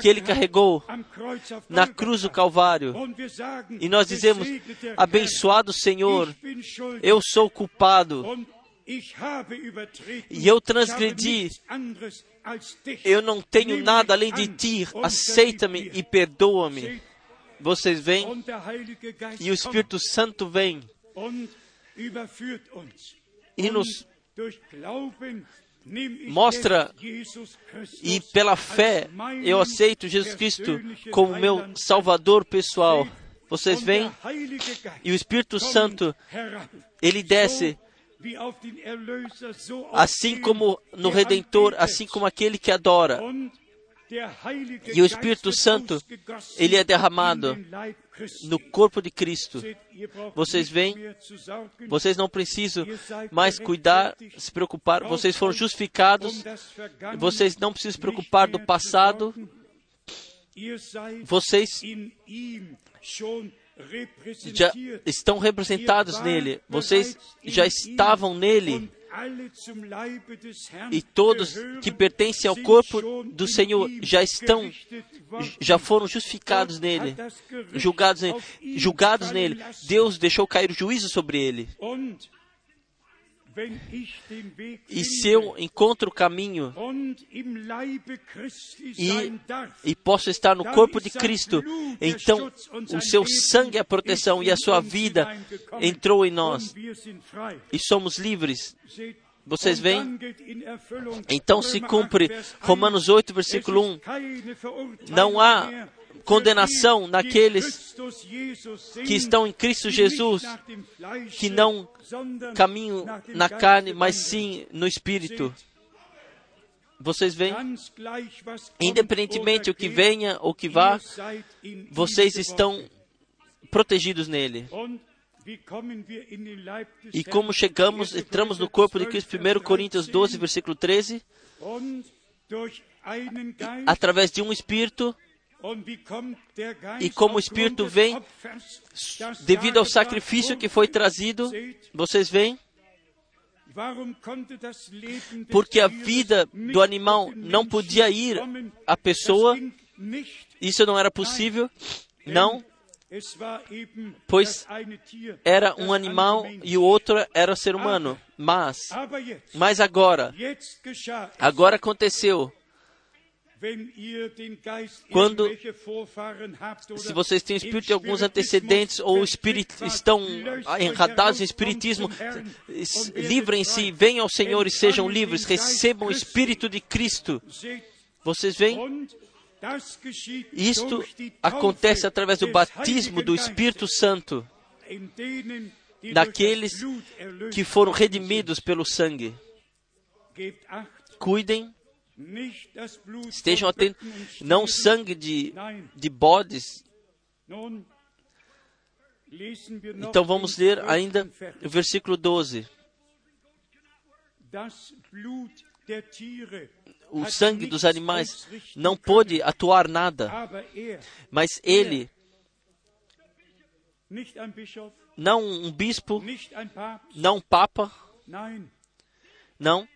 que ele carregou na cruz do Calvário. E nós dizemos: Abençoado Senhor, eu sou culpado. E eu transgredi. Eu não tenho nada além de ti. Aceita-me e perdoa-me. Vocês vêm e o Espírito Santo vem e nos mostra e pela fé eu aceito Jesus Cristo como meu Salvador pessoal. Vocês veem? E o Espírito Santo, ele desce assim como no Redentor, assim como aquele que adora. E o Espírito Santo, ele é derramado no corpo de Cristo. Vocês veem? Vocês não precisam mais cuidar, se preocupar. Vocês foram justificados. Vocês não precisam se preocupar do passado. Vocês já estão representados nele. Vocês já estavam nele e todos que pertencem ao corpo do Senhor já estão, já foram justificados nele, julgados nele, julgados nele. Deus deixou cair o juízo sobre ele. E se eu encontro o caminho e, e posso estar no corpo de Cristo, então o seu sangue é a proteção e a sua vida entrou em nós e somos livres. Vocês veem? Então se cumpre Romanos 8, versículo 1. Não há condenação naqueles que estão em Cristo Jesus, que não caminham na carne, mas sim no Espírito. Vocês veem? Independentemente o que venha ou que vá, vocês estão protegidos nele. E como chegamos, entramos no corpo de Cristo, 1 Coríntios 12, versículo 13, através de um Espírito, e como o Espírito vem, devido ao sacrifício que foi trazido, vocês veem? Porque a vida do animal não podia ir à pessoa, isso não era possível, não, pois era um animal e o outro era ser humano. Mas, mas agora, agora aconteceu quando, se vocês têm espírito de alguns antecedentes ou espírito, estão enradados em espiritismo, livrem-se, venham ao Senhor e sejam livres, recebam o Espírito de Cristo. Vocês veem? Isto acontece através do batismo do Espírito Santo daqueles que foram redimidos pelo sangue. Cuidem Estejam atentos, não sangue de, de bodes. Então vamos ler ainda o versículo 12. O sangue dos animais não pôde atuar nada, mas ele, não um bispo, não um papa, não,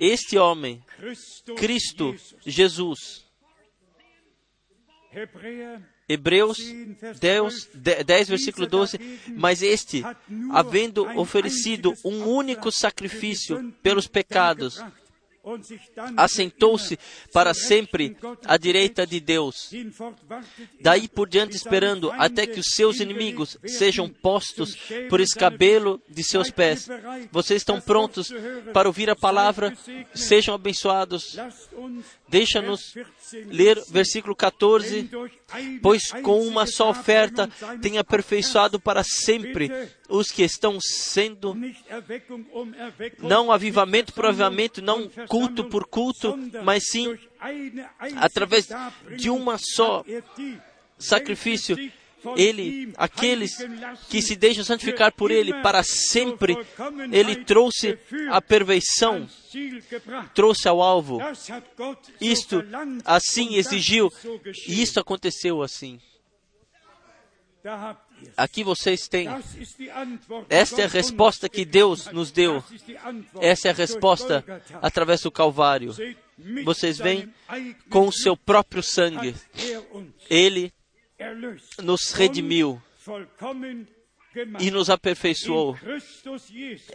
este homem, Cristo Jesus, Hebreus 10, 10, versículo 12. Mas este, havendo oferecido um único sacrifício pelos pecados, assentou-se para sempre à direita de Deus. Daí por diante esperando até que os seus inimigos sejam postos por escabelo de seus pés. Vocês estão prontos para ouvir a palavra? Sejam abençoados. Deixa-nos ler versículo 14. Pois com uma só oferta tem aperfeiçoado para sempre os que estão sendo não avivamento por avivamento, não culto por culto, mas sim através de uma só sacrifício, Ele, aqueles que se deixam santificar por Ele para sempre, Ele trouxe a perfeição, trouxe ao alvo. Isto assim exigiu, e isto aconteceu assim. Aqui vocês têm. Esta é a resposta que Deus nos deu. Essa é a resposta através do Calvário. Vocês veem com o seu próprio sangue. Ele nos redimiu e nos aperfeiçoou.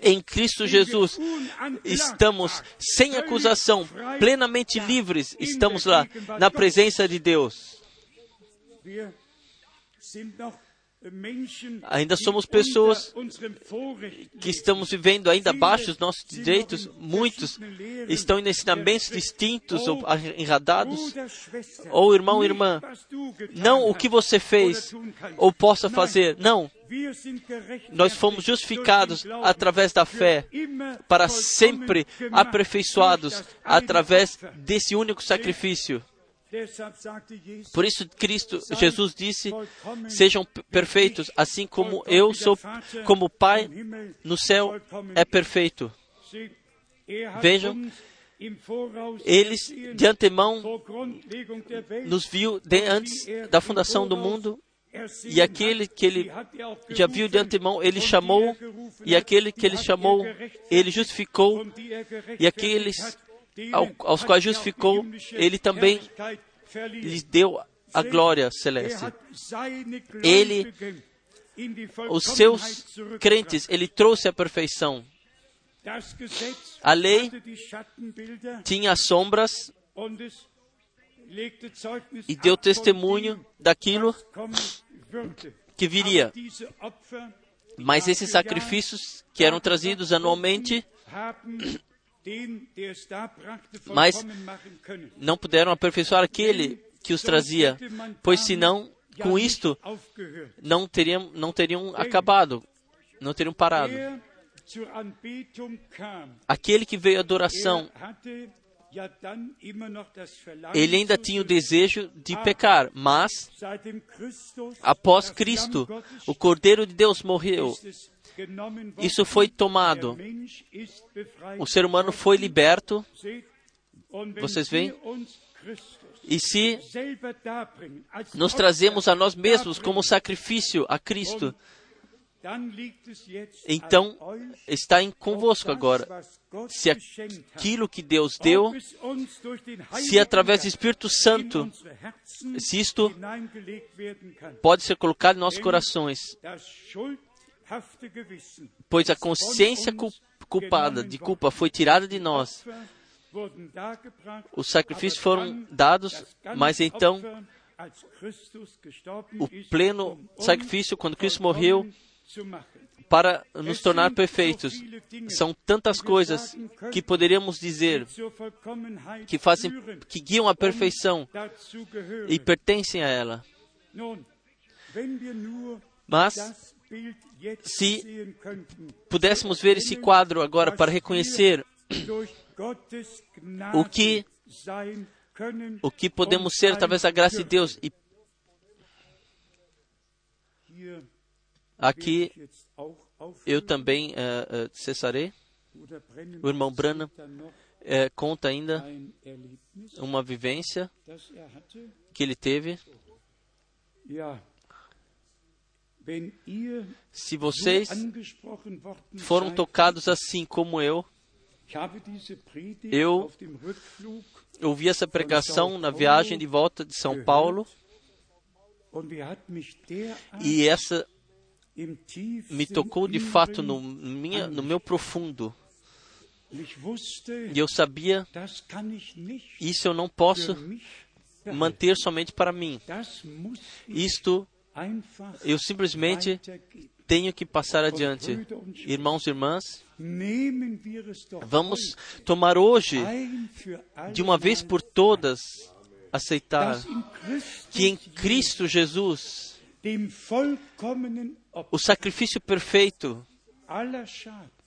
Em Cristo Jesus estamos sem acusação, plenamente livres, estamos lá na presença de Deus. Ainda somos pessoas que estamos vivendo ainda abaixo dos nossos direitos. Muitos estão em ensinamentos distintos ou enradados. Ou irmão, irmã, não o que você fez ou possa fazer. Não. Nós fomos justificados através da fé, para sempre aperfeiçoados através desse único sacrifício. Por isso Cristo, Jesus disse: "Sejam perfeitos, assim como eu sou, como o Pai no céu é perfeito." Vejam, eles de antemão nos viu de antes da fundação do mundo e aquele que ele já viu de antemão, ele chamou, e aquele que ele chamou, ele justificou, e aqueles aos quais justificou, ele também lhes deu a glória celeste. Ele, os seus crentes, ele trouxe a perfeição. A lei tinha sombras e deu testemunho daquilo que viria. Mas esses sacrifícios que eram trazidos anualmente mas não puderam aperfeiçoar aquele que os trazia, pois senão, com isto, não teriam, não teriam acabado, não teriam parado. Aquele que veio à adoração, ele ainda tinha o desejo de pecar, mas após Cristo, o Cordeiro de Deus morreu isso foi tomado. O ser humano foi liberto. Vocês veem? E se nos trazemos a nós mesmos como sacrifício a Cristo, então está em convosco agora. Se aquilo que Deus deu, se através do Espírito Santo, se isto pode ser colocado em nossos corações, pois a consciência culpada de culpa foi tirada de nós. Os sacrifícios foram dados, mas então o pleno sacrifício, quando Cristo morreu, para nos tornar perfeitos. São tantas coisas que poderíamos dizer que fazem, que guiam à perfeição e pertencem a ela. Mas se pudéssemos ver esse quadro agora para reconhecer o que o que podemos ser através da graça de Deus e aqui eu também uh, uh, cessarei. O irmão Brana uh, conta ainda uma vivência que ele teve. Se vocês foram tocados assim como eu, eu ouvi essa pregação na viagem de volta de São Paulo e essa me tocou de fato no, minha, no meu profundo. E eu sabia, isso eu não posso manter somente para mim. Isto eu simplesmente tenho que passar adiante. Irmãos e irmãs, vamos tomar hoje, de uma vez por todas, aceitar que em Cristo Jesus, o sacrifício perfeito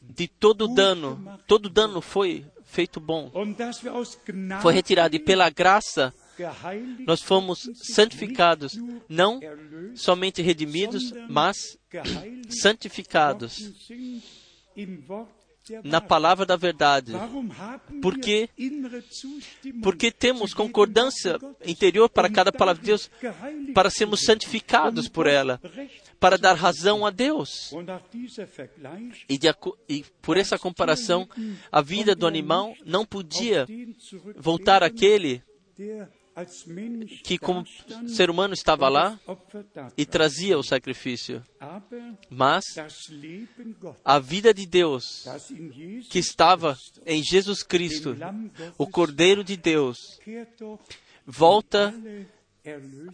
de todo dano, todo dano foi feito bom, foi retirado e pela graça nós fomos santificados, não somente redimidos, mas santificados na palavra da verdade. Warum haben Por wir quê? innere Zustimmung Porque temos concordância interior para cada palavra de Deus, para sermos santificados por ela, para dar razão a Deus. E, de e por essa comparação, a vida do animal não podia voltar àquele que, como ser humano, estava lá e trazia o sacrifício. Mas a vida de Deus, que estava em Jesus Cristo, o Cordeiro de Deus, volta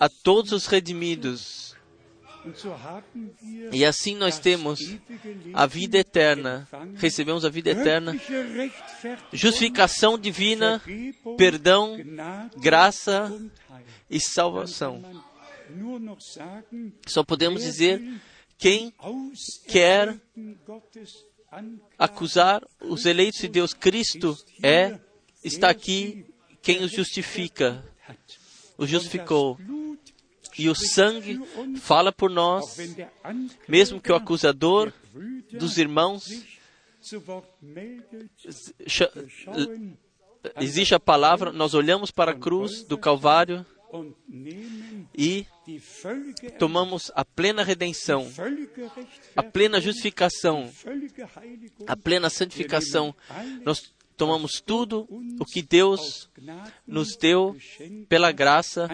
a todos os redimidos. E assim nós temos a vida eterna. Recebemos a vida eterna, justificação divina, perdão, graça e salvação. Só podemos dizer quem quer acusar os eleitos de Deus. Cristo é, está aqui quem os justifica, os justificou. E o sangue fala por nós, mesmo que o acusador dos irmãos existe a palavra, nós olhamos para a cruz do Calvário e tomamos a plena redenção, a plena justificação, a plena santificação. Nós tomamos tudo o que Deus nos deu pela graça,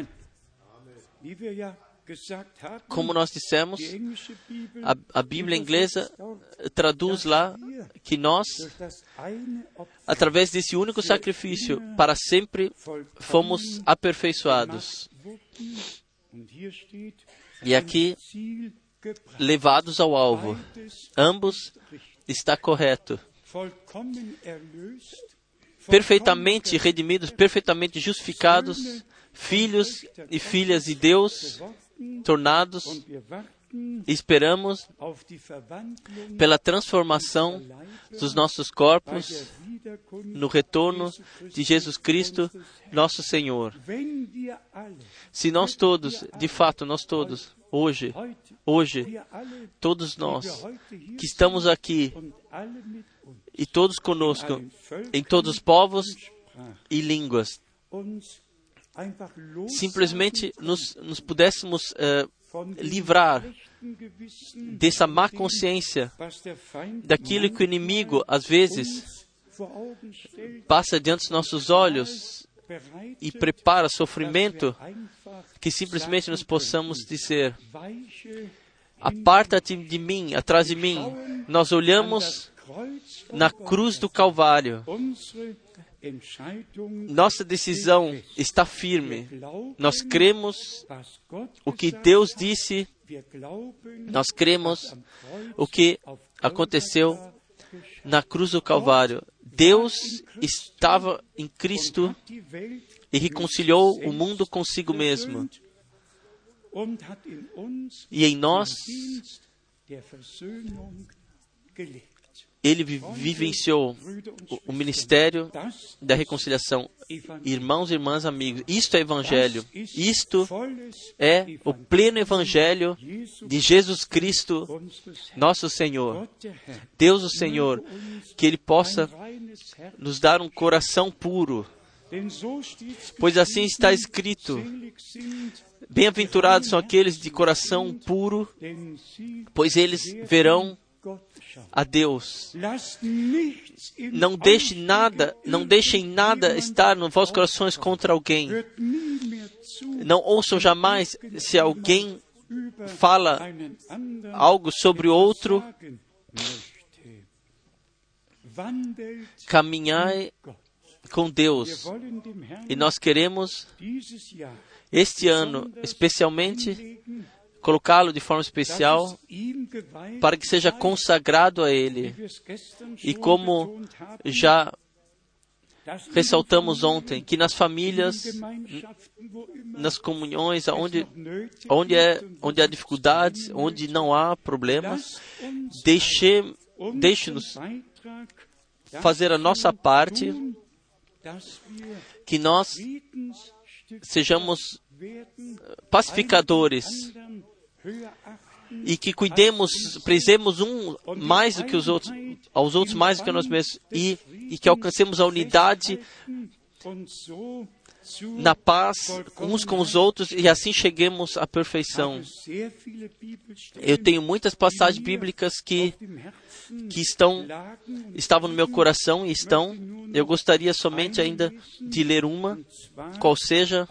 como nós dissemos, a, a Bíblia inglesa traduz lá que nós, através desse único sacrifício, para sempre fomos aperfeiçoados. E aqui, levados ao alvo. Ambos está correto. Perfeitamente redimidos, perfeitamente justificados, filhos e filhas de Deus, tornados, esperamos pela transformação dos nossos corpos no retorno de Jesus Cristo, nosso Senhor. Se nós todos, de fato, nós todos, hoje, hoje, todos nós que estamos aqui e todos conosco, em todos os povos e línguas, simplesmente nos, nos pudéssemos dem livrar dessa má consciência, daquilo que o inimigo, às vezes, passa diante dos nossos olhos e prepara sofrimento, que simplesmente sagen possamos dizer: Aparta-te de mim, atrás de mim. Nós olhamos na cruz do. Calvário. Nossa decisão está firme. Nós cremos o que Deus disse, nós cremos o que aconteceu na cruz do Calvário. Deus estava em Cristo e reconciliou o mundo consigo mesmo. E em nós, ele vi- vivenciou o, ministério da reconciliação. Irmãos, irmãs, amigos, isto é evangelho. Isto é o pleno evangelho de Jesus Cristo, nosso Senhor. Deus, o Senhor, que Ele possa nos dar um coração puro, pois assim está escrito: Bem-aventurados são aqueles de coração puro, pois eles verão. A Deus. Não deixe nada, não deixem nada estar nos vossos corações contra alguém. Não ouçam jamais se alguém fala algo sobre outro, caminhai com Deus. E nós queremos, este ano, especialmente, colocá-lo de forma especial para que seja consagrado a Ele. E como já ressaltamos ontem, que nas famílias, nas comunhões, onde, onde, é, onde há dificuldades, onde não há problemas, deixe, deixe-nos fazer a nossa parte, que nós sejamos pacificadores e que cuidemos, prezemos um mais do que os outros, aos outros mais do que nós mesmos e, e que alcancemos a unidade na paz uns com os outros e assim cheguemos à perfeição. Eu tenho muitas passagens bíblicas que, que estão, estavam no meu coração e estão. Eu gostaria somente ainda de ler uma, qual seja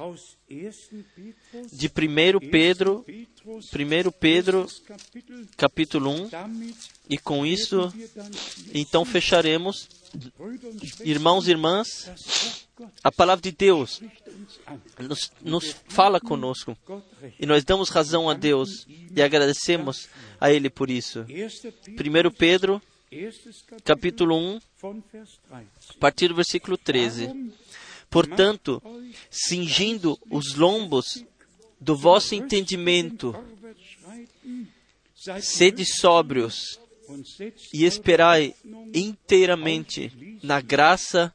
de 1 Pedro, 1 Pedro, capítulo 1, e com isso, então fecharemos. Irmãos e irmãs, a palavra de Deus nos, nos fala conosco e nós damos razão a Deus e agradecemos a Ele por isso. 1 Pedro, capítulo 1, a partir do versículo 13. Portanto, cingindo os lombos do vosso entendimento, sede sóbrios e esperai inteiramente na graça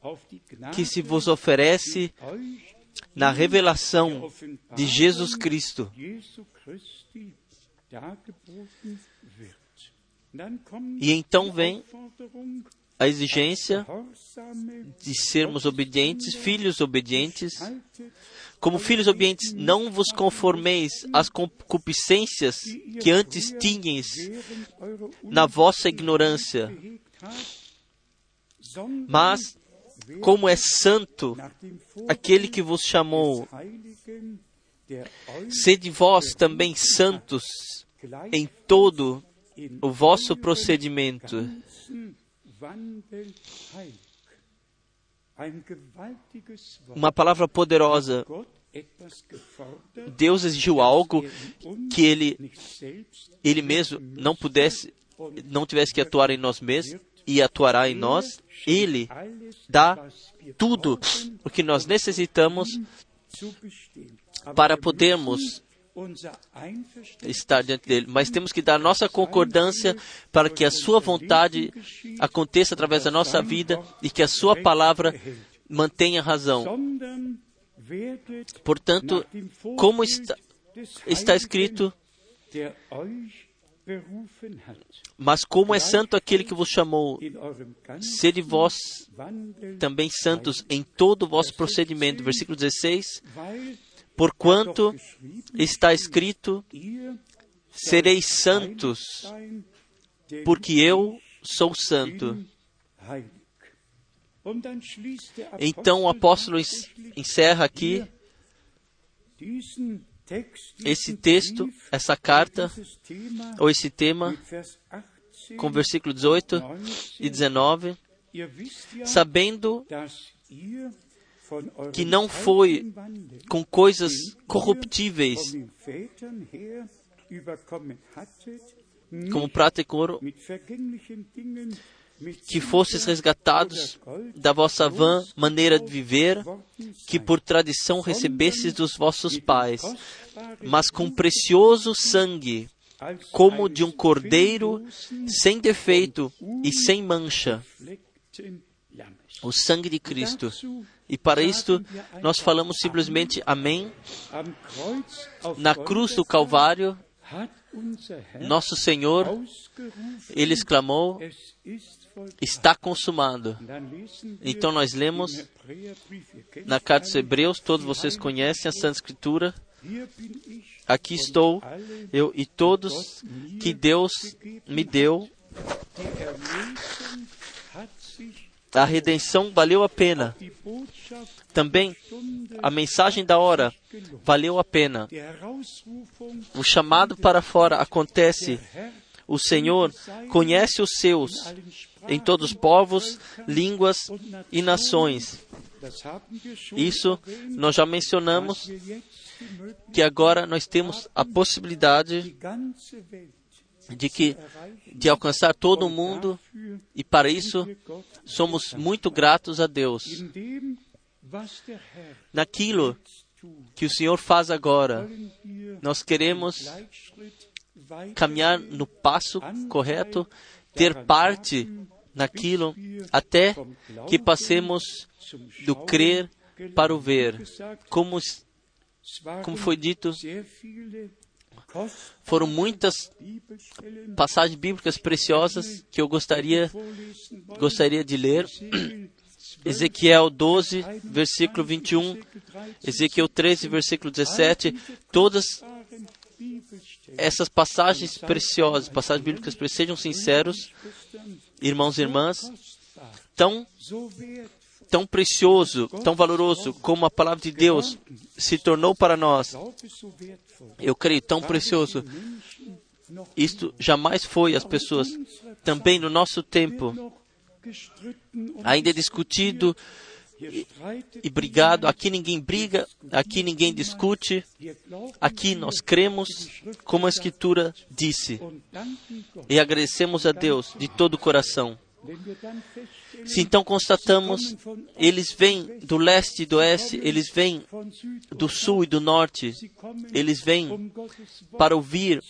que se vos oferece na revelação de Jesus Cristo. E então vem a exigência de sermos obedientes, filhos obedientes. Como filhos obedientes, não vos conformeis às concupiscências que antes tinhais na vossa ignorância, mas como é santo aquele que vos chamou, sede vós também santos em todo o vosso procedimento. Uma palavra poderosa. Deus exigiu algo que ele, ele mesmo não pudesse, não tivesse que atuar em nós mesmos e atuará em nós. Ele dá tudo o que nós necessitamos para podermos estar diante dele, mas temos que dar nossa concordância para que a sua vontade aconteça através da nossa vida e que a sua palavra mantenha razão. Portanto, como está, está escrito, mas como é santo aquele que vos chamou, sede vós também santos em todo o vosso procedimento. Versículo 16. Porquanto está escrito: sereis santos, porque eu sou santo. Então o apóstolo encerra aqui esse texto, essa carta, ou esse tema, com versículo 18 e 19, sabendo que não foi com coisas corruptíveis, como prata e couro, que fostes resgatados da vossa vã maneira de viver, que por tradição recebestes dos vossos pais, mas com precioso sangue, como de um cordeiro sem defeito e sem mancha, o sangue de Cristo. E para isto, nós falamos simplesmente Amém. Na cruz do Calvário, nosso Senhor, ele exclamou: Está consumado. Então nós lemos na carta dos Hebreus, todos vocês conhecem a Santa Escritura. Aqui estou, eu e todos que Deus me deu a redenção valeu a pena. Também a mensagem da hora valeu a pena. O chamado para fora acontece. O Senhor conhece os seus em todos os povos, línguas e nações. Isso nós já mencionamos que agora nós temos a possibilidade de que de alcançar todo mundo e para isso somos muito gratos a Deus. Naquilo que o Senhor faz agora, nós queremos caminhar no passo correto, ter parte naquilo até que passemos do crer para o ver. Como como foi dito, foram muitas passagens bíblicas preciosas que eu gostaria, gostaria de ler. Ezequiel 12, versículo 21, Ezequiel 13, versículo 17, todas essas passagens preciosas, passagens bíblicas sejam sinceros, irmãos e irmãs, tão, tão precioso, tão valoroso como a palavra de Deus se tornou para nós. Eu creio, tão precioso. Isto jamais foi as pessoas. Também no nosso tempo, ainda é discutido e, e brigado. Aqui ninguém briga, aqui ninguém discute. Aqui nós cremos como a Escritura disse. E agradecemos a Deus de todo o coração. Se então constatamos, eles vêm do leste e do oeste, eles vêm do sul e do norte, eles vêm para ouvir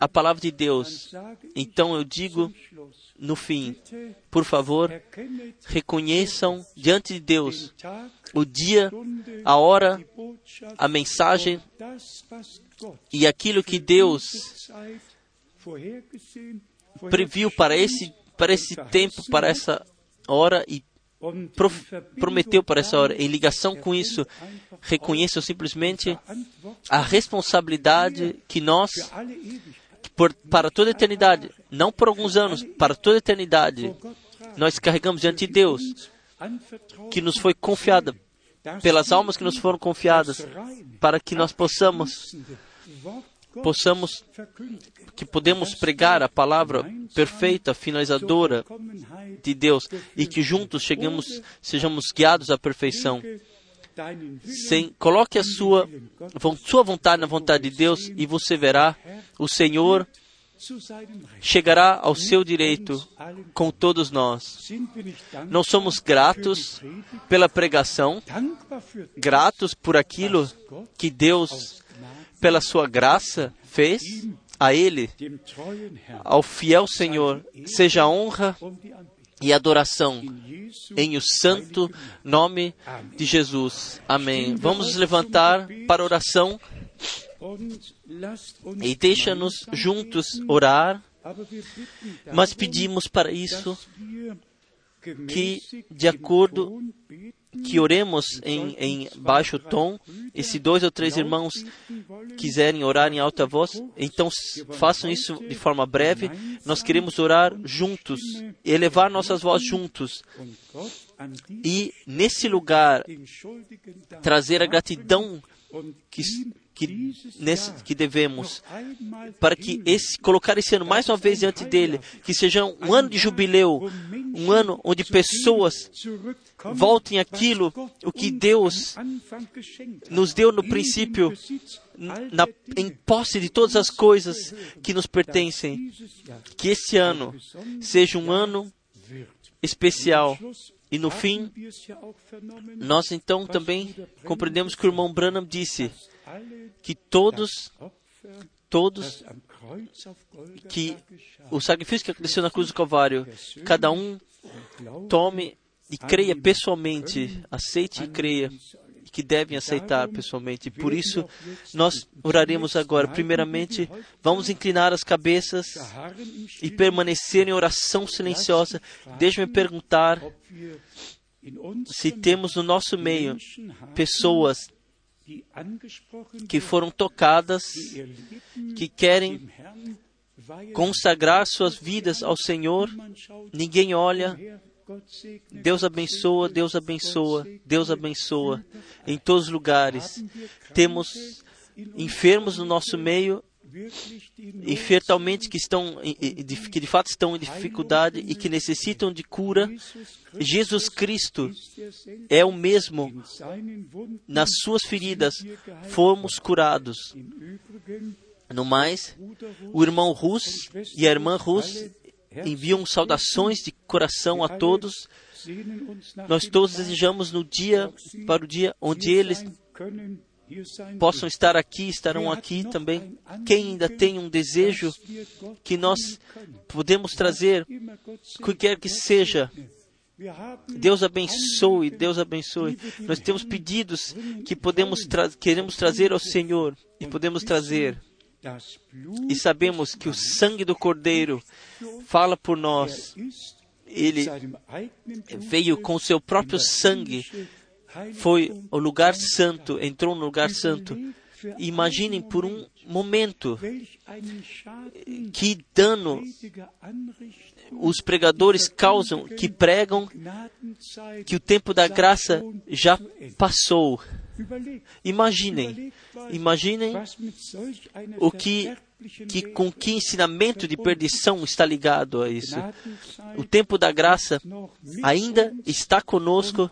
a palavra de Deus. Então eu digo no fim, por favor, reconheçam diante de Deus o dia, a hora, a mensagem e aquilo que Deus previu para esse, para esse tempo, para essa hora e pro, prometeu para essa hora. Em ligação com isso, reconheçam simplesmente a responsabilidade que nós, por, para toda a eternidade, não por alguns anos, para toda a eternidade, nós carregamos diante de Deus, que nos foi confiada, pelas almas que nos foram confiadas, para que nós possamos possamos que podemos pregar a palavra perfeita, finalizadora de Deus e que juntos chegamos, sejamos guiados à perfeição. Sem, coloque a sua, sua vontade na vontade de Deus e você verá o Senhor chegará ao seu direito com todos nós. Não somos gratos pela pregação, gratos por aquilo que Deus pela sua graça, fez a Ele, ao fiel Senhor, seja honra e adoração em o santo nome de Jesus. Amém. Vamos nos levantar para oração e deixa-nos juntos orar, mas pedimos para isso que, de acordo que oremos em, em, baixo tom, e se dois ou três irmãos quiserem orar em alta voz, então façam isso de forma breve. Nós queremos orar juntos, elevar nossas vozes juntos. E nesse lugar, trazer a gratidão que, que, nesse, que devemos, para que esse, colocar esse ano mais uma vez diante dele, que seja um ano de jubileu, um ano onde pessoas voltem aquilo, o que Deus nos deu no princípio, na, em posse de todas as coisas que nos pertencem. Que esse ano seja um ano especial. E no fim, nós então também compreendemos que o irmão Branham disse que todos, todos, que o sacrifício que aconteceu na cruz do Calvário, cada um tome e creia pessoalmente, aceite e creia que devem aceitar pessoalmente. Por isso, nós oraremos agora. Primeiramente, vamos inclinar as cabeças e permanecer em oração silenciosa. Deixe-me perguntar se temos no nosso meio pessoas que foram tocadas, que querem consagrar suas vidas ao Senhor. Ninguém olha Deus abençoa, Deus abençoa, Deus abençoa em todos os lugares. Temos enfermos no nosso meio, enfertalmente que estão que de fato estão em dificuldade e que necessitam de cura. Jesus Cristo é o mesmo. Nas suas feridas fomos curados. No mais, o irmão Rus e a irmã Rus enviam saudações de coração a todos. Nós todos desejamos no dia, para o dia onde eles possam estar aqui, estarão aqui também. Quem ainda tem um desejo que nós podemos trazer, que quer que seja, Deus abençoe, Deus abençoe. Nós temos pedidos que podemos tra queremos trazer ao Senhor e podemos trazer. E sabemos que o sangue do Cordeiro fala por nós. Ele veio com o seu próprio sangue, foi o lugar santo, entrou no lugar santo. Imaginem por um momento que dano os pregadores causam, que pregam que o tempo da graça já passou. Imaginem, imaginem o que, que com que ensinamento de perdição está ligado a isso. O tempo da graça ainda está conosco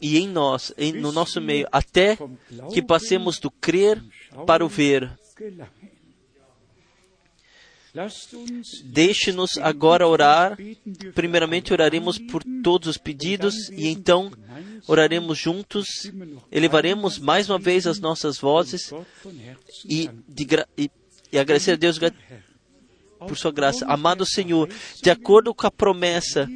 e em nós, em, no nosso meio, até que passemos do crer para o ver. Deixe-nos agora orar. Primeiramente oraremos por todos os pedidos e então oraremos juntos, elevaremos mais uma vez as nossas vozes e, e, e agradecer a Deus por sua graça. Amado Senhor, de acordo com a promessa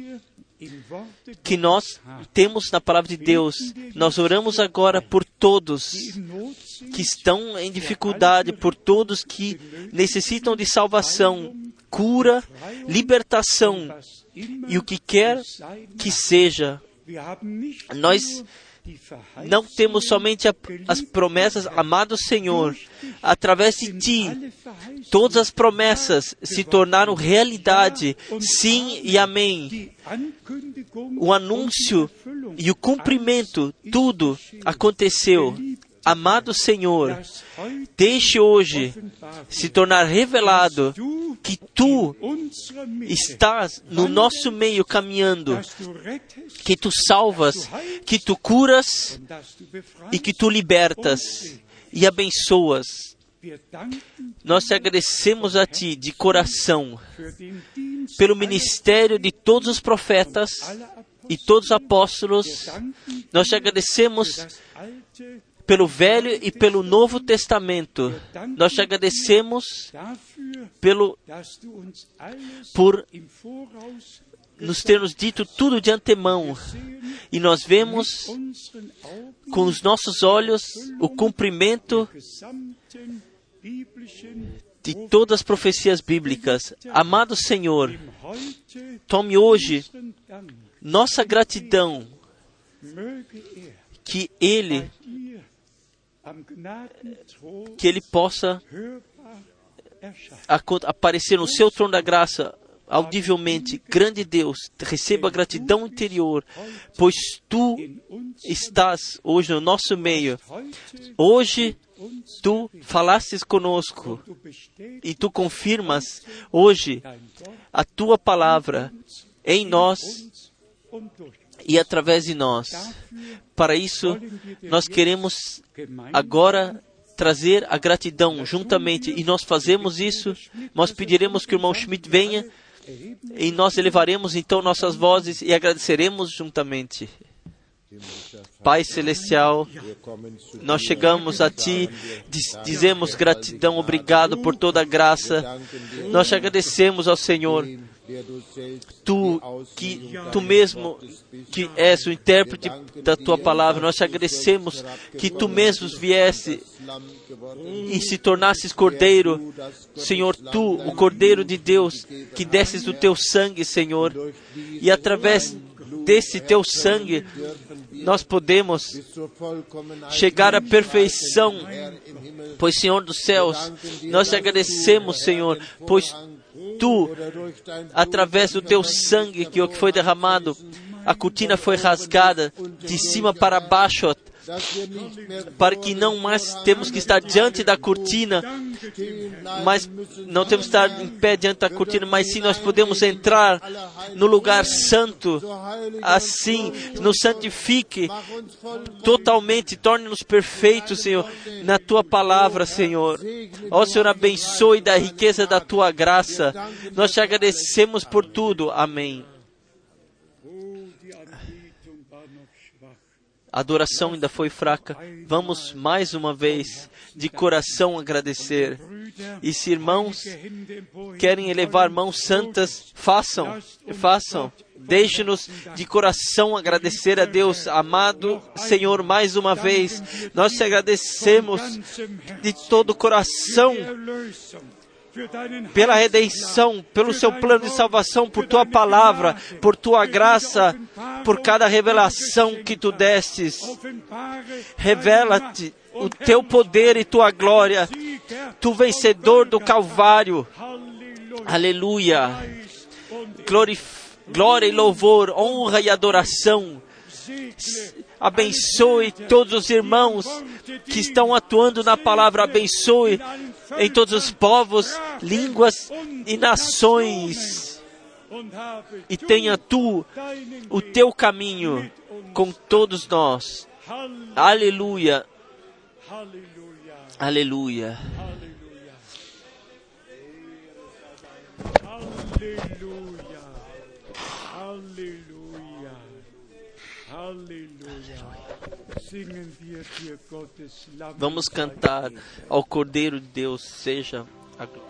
que nós temos na palavra de Deus. Nós oramos agora por todos que estão em dificuldade, por todos que necessitam de salvação, cura, libertação e o que quer que seja. Nós não temos somente a, as promessas, amado Senhor, através de Ti, todas as promessas se tornaram realidade, sim e amém. O anúncio e o cumprimento, tudo aconteceu. Amado Senhor, deixe hoje se tornar revelado que tu estás no nosso meio caminhando, que tu salvas, que tu curas e que tu libertas e abençoas. Nós te agradecemos a Ti de coração pelo ministério de todos os profetas e todos os apóstolos. Nós te agradecemos pelo Velho e pelo Novo Testamento. Nós te agradecemos pelo, por nos ter nos dito tudo de antemão. E nós vemos com os nossos olhos o cumprimento de todas as profecias bíblicas. Amado Senhor, tome hoje nossa gratidão que Ele que Ele possa aparecer no seu trono da graça audivelmente. Grande Deus, receba a gratidão interior, pois tu estás hoje no nosso meio. Hoje tu falastes conosco e tu confirmas hoje a tua palavra em nós e através de nós. Para isso, nós queremos agora trazer a gratidão juntamente e nós fazemos isso. Nós pediremos que o irmão Schmidt venha e nós elevaremos então nossas vozes e agradeceremos juntamente. Pai Celestial, nós chegamos a Ti, dizemos gratidão, obrigado por toda a graça. Nós te agradecemos ao Senhor tu que tu mesmo que és o intérprete da tua palavra, nós te agradecemos que tu mesmo viesse e se tornasses cordeiro, Senhor, tu, o cordeiro de Deus, que desses o teu sangue, Senhor, e através desse teu sangue nós podemos chegar à perfeição, pois Senhor dos céus, nós te agradecemos, Senhor, pois tu, através do teu sangue que foi derramado, a cortina foi rasgada de cima para baixo, para que não mais temos que estar diante da cortina, mas não temos que estar em pé diante da cortina, mas sim nós podemos entrar no lugar santo, assim, nos santifique totalmente, torne-nos perfeitos, Senhor, na tua palavra, Senhor. Ó Senhor, abençoe da riqueza da tua graça. Nós te agradecemos por tudo. Amém. A adoração ainda foi fraca. Vamos mais uma vez, de coração, agradecer. E se irmãos querem elevar mãos santas, façam, façam. Deixe-nos de coração agradecer a Deus, amado Senhor, mais uma vez. Nós te agradecemos de todo o coração pela redenção, pelo seu plano de salvação, por tua palavra, por tua graça, por cada revelação que tu destes. Revela-te o teu poder e tua glória, tu vencedor do Calvário. Aleluia. Glória e louvor, honra e adoração. Abençoe todos os irmãos que estão atuando na palavra. Abençoe em todos os povos, línguas e nações. E tenha tu o teu caminho com todos nós. Aleluia. Aleluia. Halleluja. Vamos cantar ao Cordeiro de Deus, seja a gl-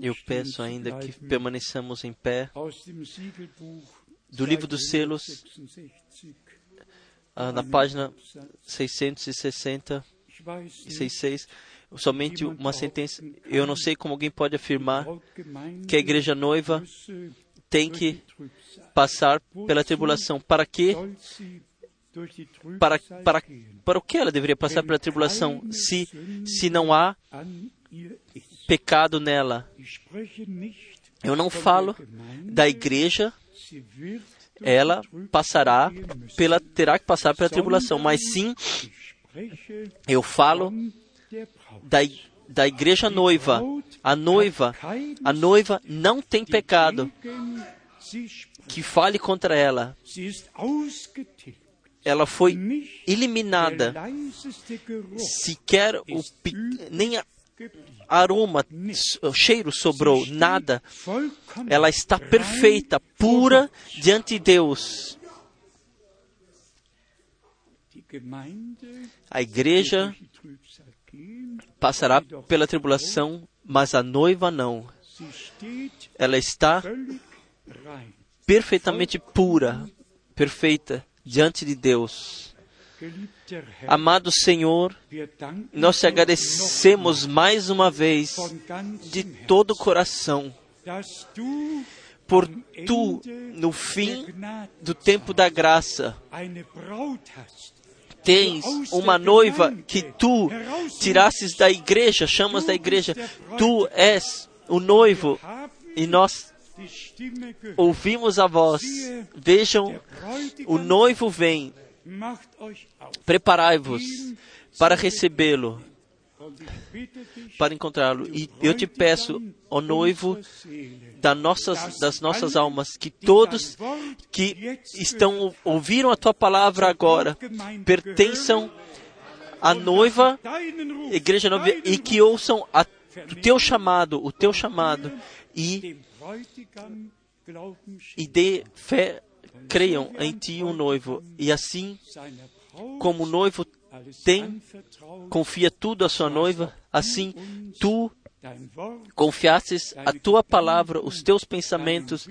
Eu peço ainda que permaneçamos em pé do livro dos selos, 166. ah, na página 660 Ich weiß e nicht, 66, somente uma sentença. Eu não sei como alguém pode afirmar que a igreja noiva tem que passar pela tribulação. Para die Para, para, para o que ela deveria passar pela tribulação se, se não há. Pecado nela? Eu não falo da igreja, ela passará pela, terá que passar pela tribulação, mas sim eu falo da, da igreja noiva. A noiva, a noiva não tem pecado que fale contra ela. Ela foi eliminada. Sequer o nem a-. aroma, cheiro sobrou, nada. Ela está perfeita, pura diante de Deus. A igreja passará pela tribulação, mas a noiva não. Ela está perfeitamente pura, perfeita diante de Deus. Amado Senhor, nós te agradecemos mais uma vez de todo o coração por tu, no fim do tempo da graça, tens uma noiva que tu tirasses da igreja, chamas da igreja. Tu és o noivo e nós ouvimos a voz. Vejam, o noivo vem. Preparai-vos para recebê-lo, para encontrá-lo. E eu te peço, ó noivo unsere Seele, da nossas, das nossas almas, que todos que estão ouviram a tua palavra agora pertençam à noiva, igreja noiva, e que ouçam a, o teu chamado, o teu chamado, e, e dê fé, creiam em ti, o noivo. E assim, como o noivo tem, confia tudo à sua noiva, assim tu confiastes a tua palavra, os teus pensamentos,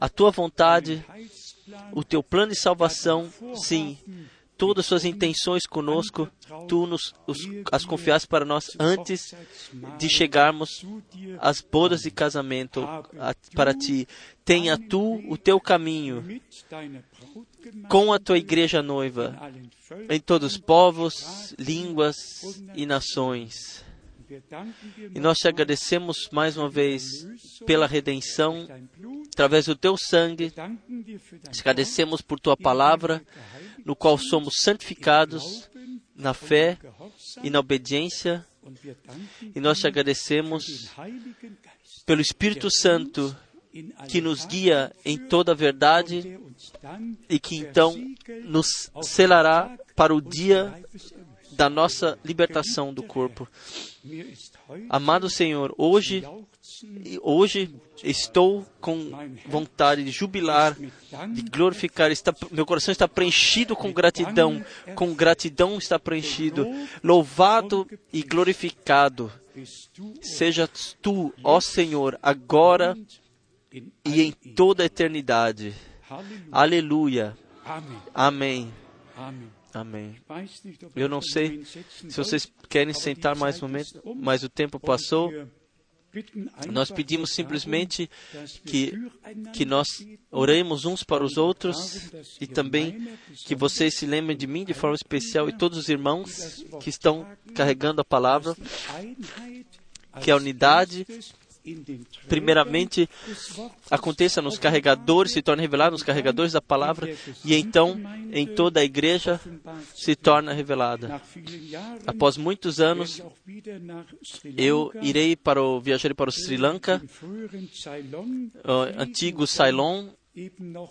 a tua vontade, o teu plano de salvação, sim, todas as suas intenções conosco, tu nos os, as confiaste para nós antes de chegarmos às bodas de casamento a- para ti. Tenha tu o teu caminho com a tua igreja noiva em todos os povos, línguas e nações. E nós te agradecemos mais uma vez pela redenção através do teu sangue. Te agradecemos por tua palavra, no qual somos santificados na fé e na obediência, e nós te agradecemos pelo Espírito Santo que nos guia em toda a verdade e que então nos selará para o dia da nossa libertação do corpo. Amado Senhor, hoje, hoje estou com vontade de jubilar, de glorificar. Está, meu coração está preenchido com gratidão, com gratidão está preenchido. Louvado e glorificado sejas tu, ó Senhor, agora e em toda a eternidade. Aleluia. Amém. Amém. Eu não sei se vocês querem sentar mais um momento, mas o tempo passou. Nós pedimos simplesmente que, que nós oremos uns para os outros e também que vocês se lembrem de mim de forma especial e todos os irmãos que estão carregando a palavra, que a unidade primeiramente aconteça nos carregadores, se torne revelado nos carregadores da palavra e então em toda a igreja se torna revelada. Após muitos anos, eu irei para o viajarei para o Sri Lanka, o antigo Ceylon,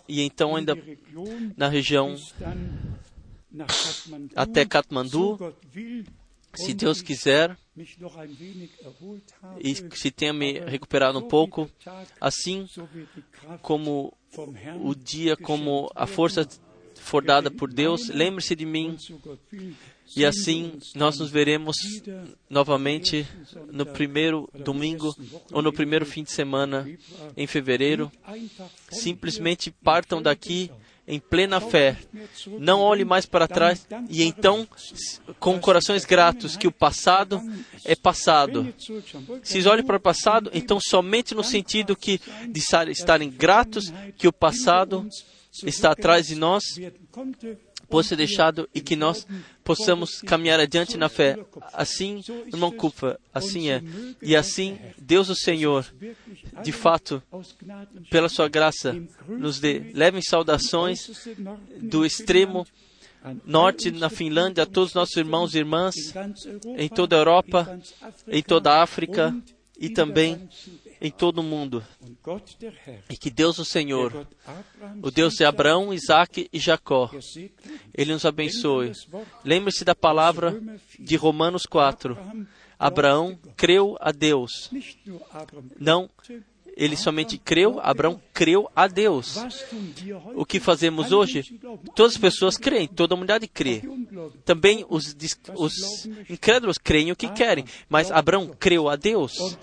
e então ainda na região até Kathmandu, se Deus quiser, e se tenha me recuperado um pouco, assim como o dia, como a força for dada por Deus, lembre-se de mim. E assim nós nos veremos novamente no primeiro domingo ou no primeiro fim de semana em fevereiro. Simplesmente partam daqui em plena fé. Não olhe mais para trás e então, com corações gratos, que o passado é passado. Se olhe para o passado, então somente no sentido que de estarem gratos que o passado está atrás de nós, possa ser deixado e que nós possamos caminhar adiante na fé. Assim, irmão Cupa, assim é. E assim, Deus o Senhor, de fato, pela sua graça, nos dê. Levem saudações do extremo norte na Finlândia a todos os nossos irmãos e irmãs em toda a Europa, em toda a África e também em todo o mundo. E que Deus, o Senhor, o Deus de Abraão, Isaac e Jacó, Ele nos abençoe. Lembre-se da palavra de Romanos 4. Abraão creu a Deus. Não ele somente creu, Abraão creu a Deus. O que fazemos hoje? Todas as pessoas creem, toda a humanidade crê. Também os, os incrédulos creem o que querem, mas Abraão creu a Deus.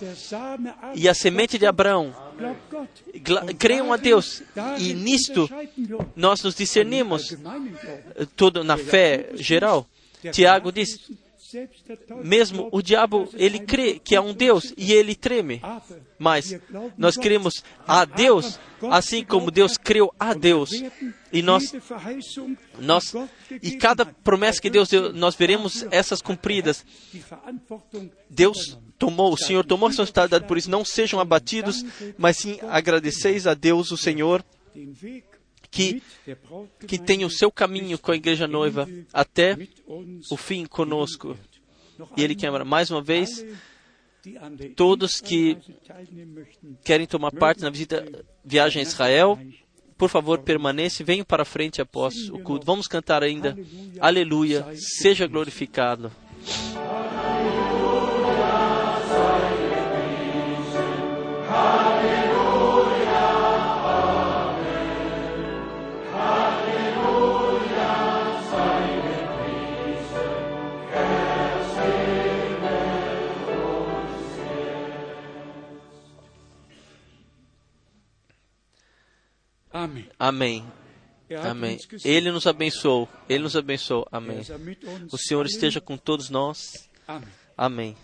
E a semente de Abraão creiam a Deus. E nisto nós nos discernimos, todo na fé geral. Tiago diz: mesmo o diabo, ele crê que há um Deus e ele treme. Mas nós cremos a Deus, assim como Deus creu a Deus. E nós, nós e cada promessa que Deus deu, nós veremos essas cumpridas. Deus tomou, o Senhor tomou a responsabilidade por isso. Não sejam abatidos, mas sim agradeceis a Deus, o Senhor, que, que tem o seu caminho com a igreja noiva até o fim conosco. E Ele quer, mais uma vez, todos que querem tomar parte na visita, viagem a Israel, por favor, permaneça, venham para frente após o culto. Vamos cantar ainda. Aleluia, seja glorificado. Amém. Amém. Ele nos abençoou. Ele nos abençoou. Amém. O Senhor esteja com todos nós. Amém.